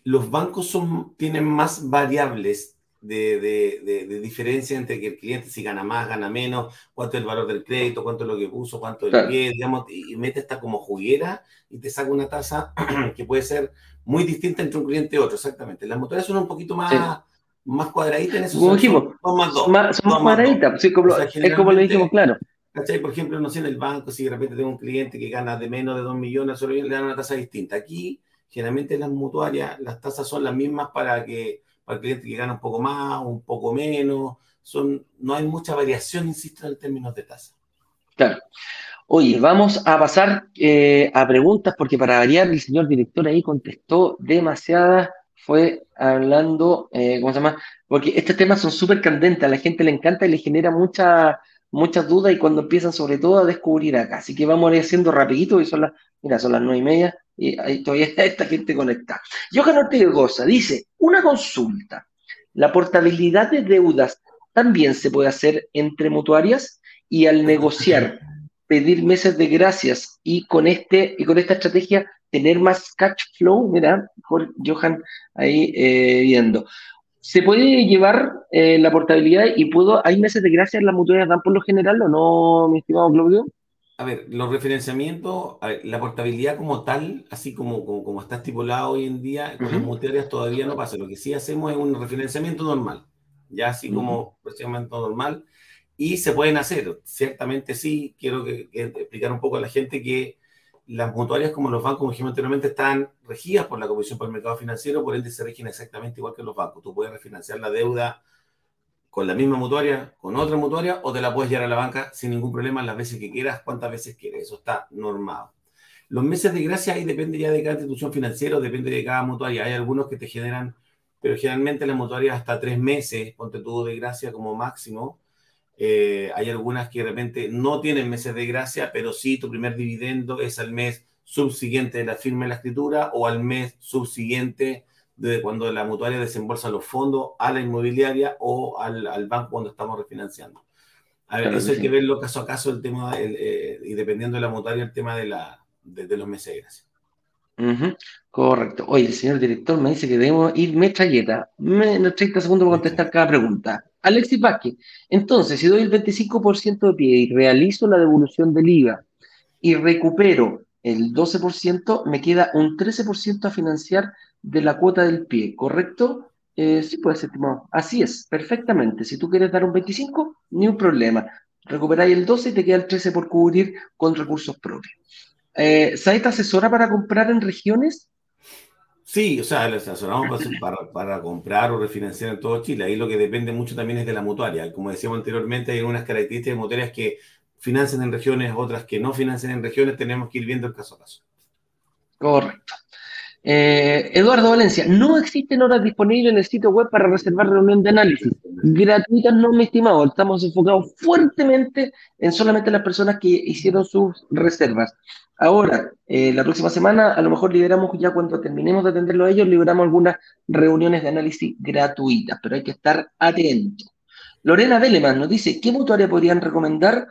los bancos son, tienen más variables de, de, de, diferencia entre que el cliente si gana más, gana menos, cuánto es el valor del crédito, cuánto es lo que puso, cuánto es el pie, digamos, y, mete esta como juguera y te saca una tasa *clears throat* que puede ser muy distinta entre un cliente y otro, exactamente. Las motores son un poquito más, más cuadraditas en eso. Como dijimos, son, más dos. Son más, cuadraditas, sí, como, es como le dijimos, claro. ¿Cachai? Por ejemplo, no sé, en el banco, si de repente tengo un cliente que gana de menos de 2 millones, solo le dan una tasa distinta. Aquí, generalmente en las mutuarias, las tasas son las mismas para que el cliente que gana un poco más, un poco menos. Son, no hay mucha variación, insisto, en términos de tasa. Claro. Oye, vamos a pasar eh, a preguntas, porque para variar, el señor director ahí contestó demasiadas, fue hablando, eh, ¿cómo se llama? Porque estos temas son súper candentes, a la gente le encanta y le genera mucha muchas dudas y cuando empiezan sobre todo a descubrir acá. Así que vamos a ir haciendo rapidito y son las, mira, son las nueve y media y ahí todavía *laughs* esta gente conectada. Johan Ortega Goza dice, una consulta. ¿La portabilidad de deudas también se puede hacer entre mutuarias? Y al negociar, *laughs* pedir meses de gracias y con, este, y con esta estrategia tener más cash flow, mira, Johan ahí eh, viendo se puede llevar eh, la portabilidad y puedo, hay meses de gracia en las mutuarias dan por lo general o no, mi estimado Claudio? A ver, los referenciamientos, la portabilidad como tal, así como, como, está estipulado hoy en día, con las mutuarias todavía no pasa. Lo que sí hacemos es un referenciamiento normal, ya así como referenciamiento normal, y se pueden hacer. Ciertamente sí, quiero que, explicar un poco a la gente que las mutuarias como los bancos, como dijimos anteriormente, están regidas por la Comisión por el Mercado Financiero, por ende se rigen exactamente igual que los bancos. Tú puedes refinanciar la deuda con la misma mutuaria, con otra mutuaria, o te la puedes llevar a la banca sin ningún problema las veces que quieras, cuantas veces quieras. Eso está normado. Los meses de gracia ahí depende ya de cada institución financiera, depende de cada mutuaria. Hay algunos que te generan, pero generalmente las mutuarias hasta tres meses, ponte tú de gracia como máximo, eh, hay algunas que de repente no tienen meses de gracia, pero sí tu primer dividendo es al mes subsiguiente de la firma de la escritura o al mes subsiguiente de cuando la mutuaria desembolsa los fondos a la inmobiliaria o al, banco cuando estamos refinanciando. A ver, eso hay que verlo caso a caso el tema, eh, y dependiendo de la mutuaria, el tema de, la, de, los meses de gracia. Correcto. Oye, el señor director me dice que debemos ir metralleta. Me, 30 segundos para contestar cada pregunta. Alexis Vázquez, entonces, si doy el 25% de pie y realizo la devolución del IVA y recupero el 12%, me queda un 13% a financiar de la cuota del pie, ¿correcto? Eh, sí, puede ser, estimado. Así es, perfectamente. Si tú quieres dar un 25, ni un problema. Recuperáis el 12 y te queda el 13 por cubrir con recursos propios. Eh, ¿Saeta asesora para comprar en regiones? Sí, o sea, les asesoramos para, comprar o refinanciar en todo Chile. Ahí lo que depende mucho también es de la mutuaria. Como decíamos anteriormente, hay unas características de mutuarias que financian en regiones, otras que no financian en regiones. Tenemos que ir viendo el caso a caso. Correcto. Eh, Eduardo Valencia, no existen horas disponibles en el sitio web para reservar reunión de análisis. Gratuitas, no, mi estimado. Estamos enfocados fuertemente en solamente las personas que hicieron sus reservas. Ahora, eh, la próxima semana, a lo mejor liberamos, ya cuando terminemos de atenderlo a ellos, liberamos algunas reuniones de análisis gratuitas, pero hay que estar atento. Lorena Beleman nos dice, ¿qué mutuaria podrían recomendar?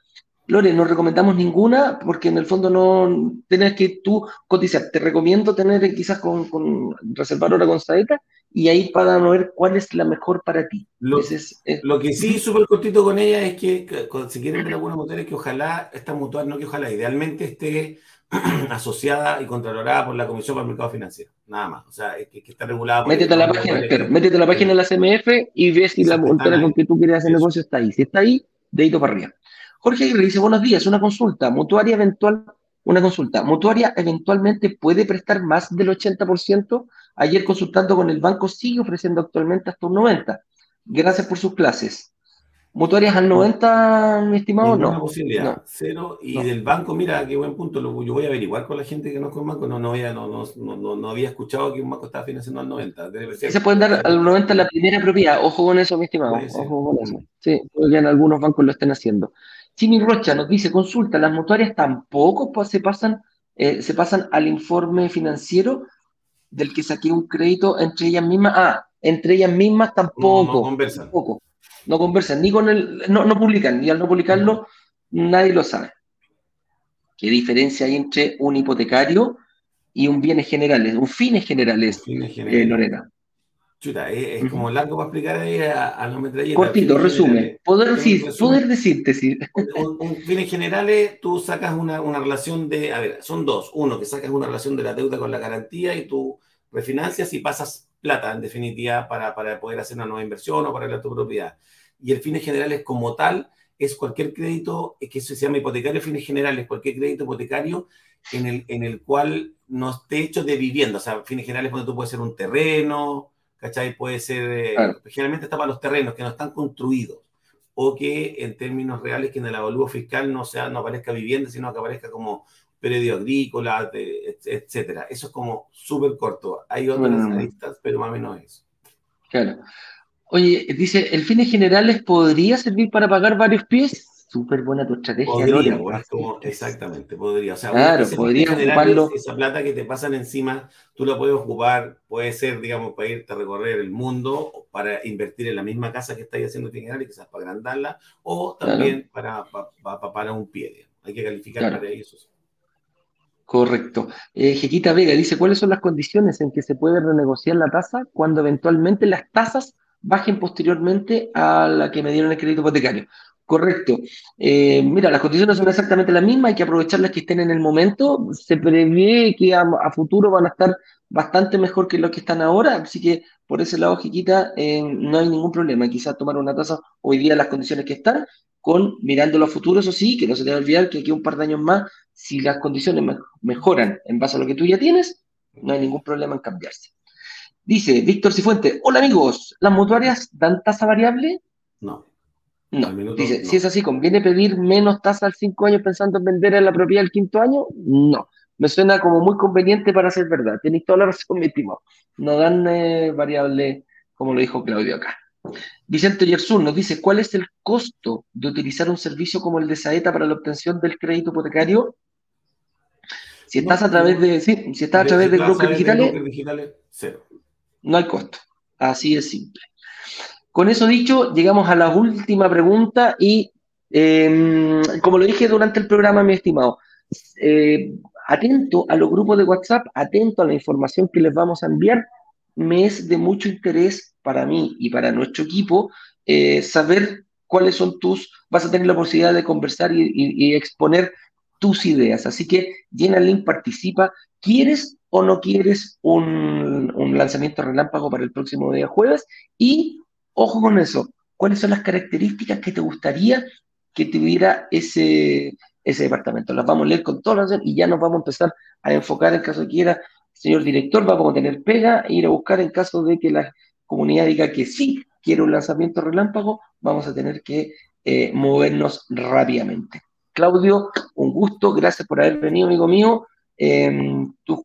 Lore, no recomendamos ninguna porque en el fondo no tienes que tú cotizar. Te recomiendo tener quizás con, con reservar hora con Saeta y ahí para ver cuál es la mejor para ti. Lo, lo que sí, súper cortito con ella es que, si quieren ver alguna mutuaria, que ojalá esta mutual, no que ojalá, idealmente esté *clears throat* asociada y controlada por la Comisión para el Mercado Financiero. Nada más. O sea, que, que está regulada por Métete a la página, métete a la página de la CMF y ves si la mutuaria con que tú quieres hacer negocio está ahí. Si está ahí, dedito para arriba. Jorge Aguirre dice, buenos días, una consulta, mutuaria eventual, una consulta, mutuaria eventualmente puede prestar más del 80%. Ayer consultando con el banco sigue ofreciendo actualmente hasta un 90%. Gracias por sus clases. ¿Mutuarias al 90, mi estimado? no. posibilidad, cero. Y del banco, mira, qué buen punto. Lo, yo voy a averiguar con la gente que no con banco. No, no, había, no, no, no, había escuchado que un banco estaba financiando al 90. Se pueden dar al 90 la primera propiedad. Ojo con eso, mi estimado. Ojo con eso. Sí, porque en algunos bancos lo estén haciendo. Jimmy Rocha nos dice, consulta, las mutuarias tampoco se pasan, eh, se pasan al informe financiero del que saqué un crédito entre ellas mismas. Ah, entre ellas mismas tampoco. No, conversan. Tampoco. No conversan, ni con el, no, no publican, y al no publicarlo, nadie lo sabe. ¿Qué diferencia hay entre un hipotecario y un bienes generales, un fines generales, fines generales. Eh, Lorena? Chuta, es, como largo para explicar ahí a, a la metralleta. Cortito, resume. Poder, decir, poder decirte, sí. Un, un, fines generales, tú sacas una, una, relación de, a ver, son dos. Uno, que sacas una relación de la deuda con la garantía y tú refinancias y pasas plata, en definitiva, para, para poder hacer una nueva inversión o para la tu propiedad. Y el fines generales como tal es cualquier crédito, que se llama hipotecario fines generales, cualquier crédito hipotecario en el, en el cual no esté hecho de vivienda. O sea, fines generales cuando tú puedes ser un terreno, ¿cachai? Puede ser, eh, generalmente está para los terrenos que no están construidos o que en términos reales que en el avalúo fiscal no, sea, no aparezca vivienda, sino que aparezca como predio agrícola, etcétera. Eso es como súper corto. Hay otras listas, pero más o menos eso. Claro. Oye, dice, ¿el fines generales podría servir para pagar varios pies? Súper buena tu estrategia. Podría, exactamente, podría. O sea, claro, podría ocuparlo. Esa plata que te pasan encima, tú la puedes ocupar, puede ser, digamos, para irte a recorrer el mundo, o para invertir en la misma casa que estáis haciendo en general y quizás para agrandarla, o también para, para, para, un pie. Hay que calificar para eso. Correcto. Eh, Jequita Vega dice, ¿cuáles son las condiciones en que se puede renegociar la tasa cuando eventualmente las tasas bajen posteriormente a la que me dieron el crédito hipotecario? Correcto. Eh, mira, las condiciones son exactamente las mismas, hay que aprovechar las que estén en el momento. Se prevé que a, futuro van a estar bastante mejor que los que están ahora, así que por ese lado, Jiquita, eh, no hay ningún problema. Quizás tomar una tasa hoy día las condiciones que están, con mirando los futuros, eso sí, que no se te debe olvidar que aquí un par de años más, si las condiciones mejoran en base a lo que tú ya tienes, no hay ningún problema en cambiarse. Dice Víctor Cifuente, hola amigos, ¿las mutuarias dan tasa variable? No. No, dice, si es así, ¿conviene pedir menos tasa al cinco años pensando en vender a la propiedad al quinto año? No, me suena como muy conveniente para ser verdad. Tenéis toda la razón, mi estimado. No dan eh, variable, como lo dijo Claudio acá. Vicente Yersun nos dice, ¿cuál es el costo de utilizar un servicio como el de Saeta para la obtención del crédito hipotecario? Si estás a través de, sí, si estás a través de, brokers digitales, digitales, cero. No hay costo. Así es simple. Con eso dicho, llegamos a la última pregunta y, em, como lo dije durante el programa, mi estimado, eh, atento a los grupos de WhatsApp, atento a la información que les vamos a enviar. Me es de mucho interés para mí y para nuestro equipo eh, saber cuáles son tus, vas a tener la posibilidad de conversar y, exponer tus ideas. Así que llena el link, participa. ¿Quieres o no quieres un, un lanzamiento relámpago para el próximo día jueves? Y Ojo con eso. ¿Cuáles son las características que te gustaría que tuviera ese, ese departamento? Las vamos a leer con todas y ya nos vamos a empezar a enfocar en caso de quiera señor director, vamos a tener pega e ir a buscar en caso de que la comunidad diga que sí quiere un lanzamiento relámpago, vamos a tener que eh, movernos rápidamente. Claudio, un gusto, gracias por haber venido, amigo mío. Em, tus,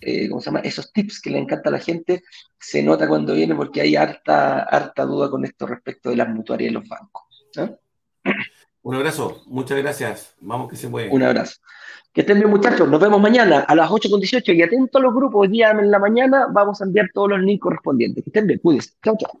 eh, ¿cómo se llama? Esos tips que le encanta a la gente, se nota cuando viene porque hay harta, harta duda con esto respecto de las mutuarias y los bancos. Un abrazo, muchas gracias. Vamos que se mueve. Un abrazo. Que estén bien, muchachos. Nos vemos mañana a las 8.18 y atento a los grupos. Hoy día en la mañana vamos a enviar todos los links correspondientes. Que estén bien, cuídense. Chao, chao.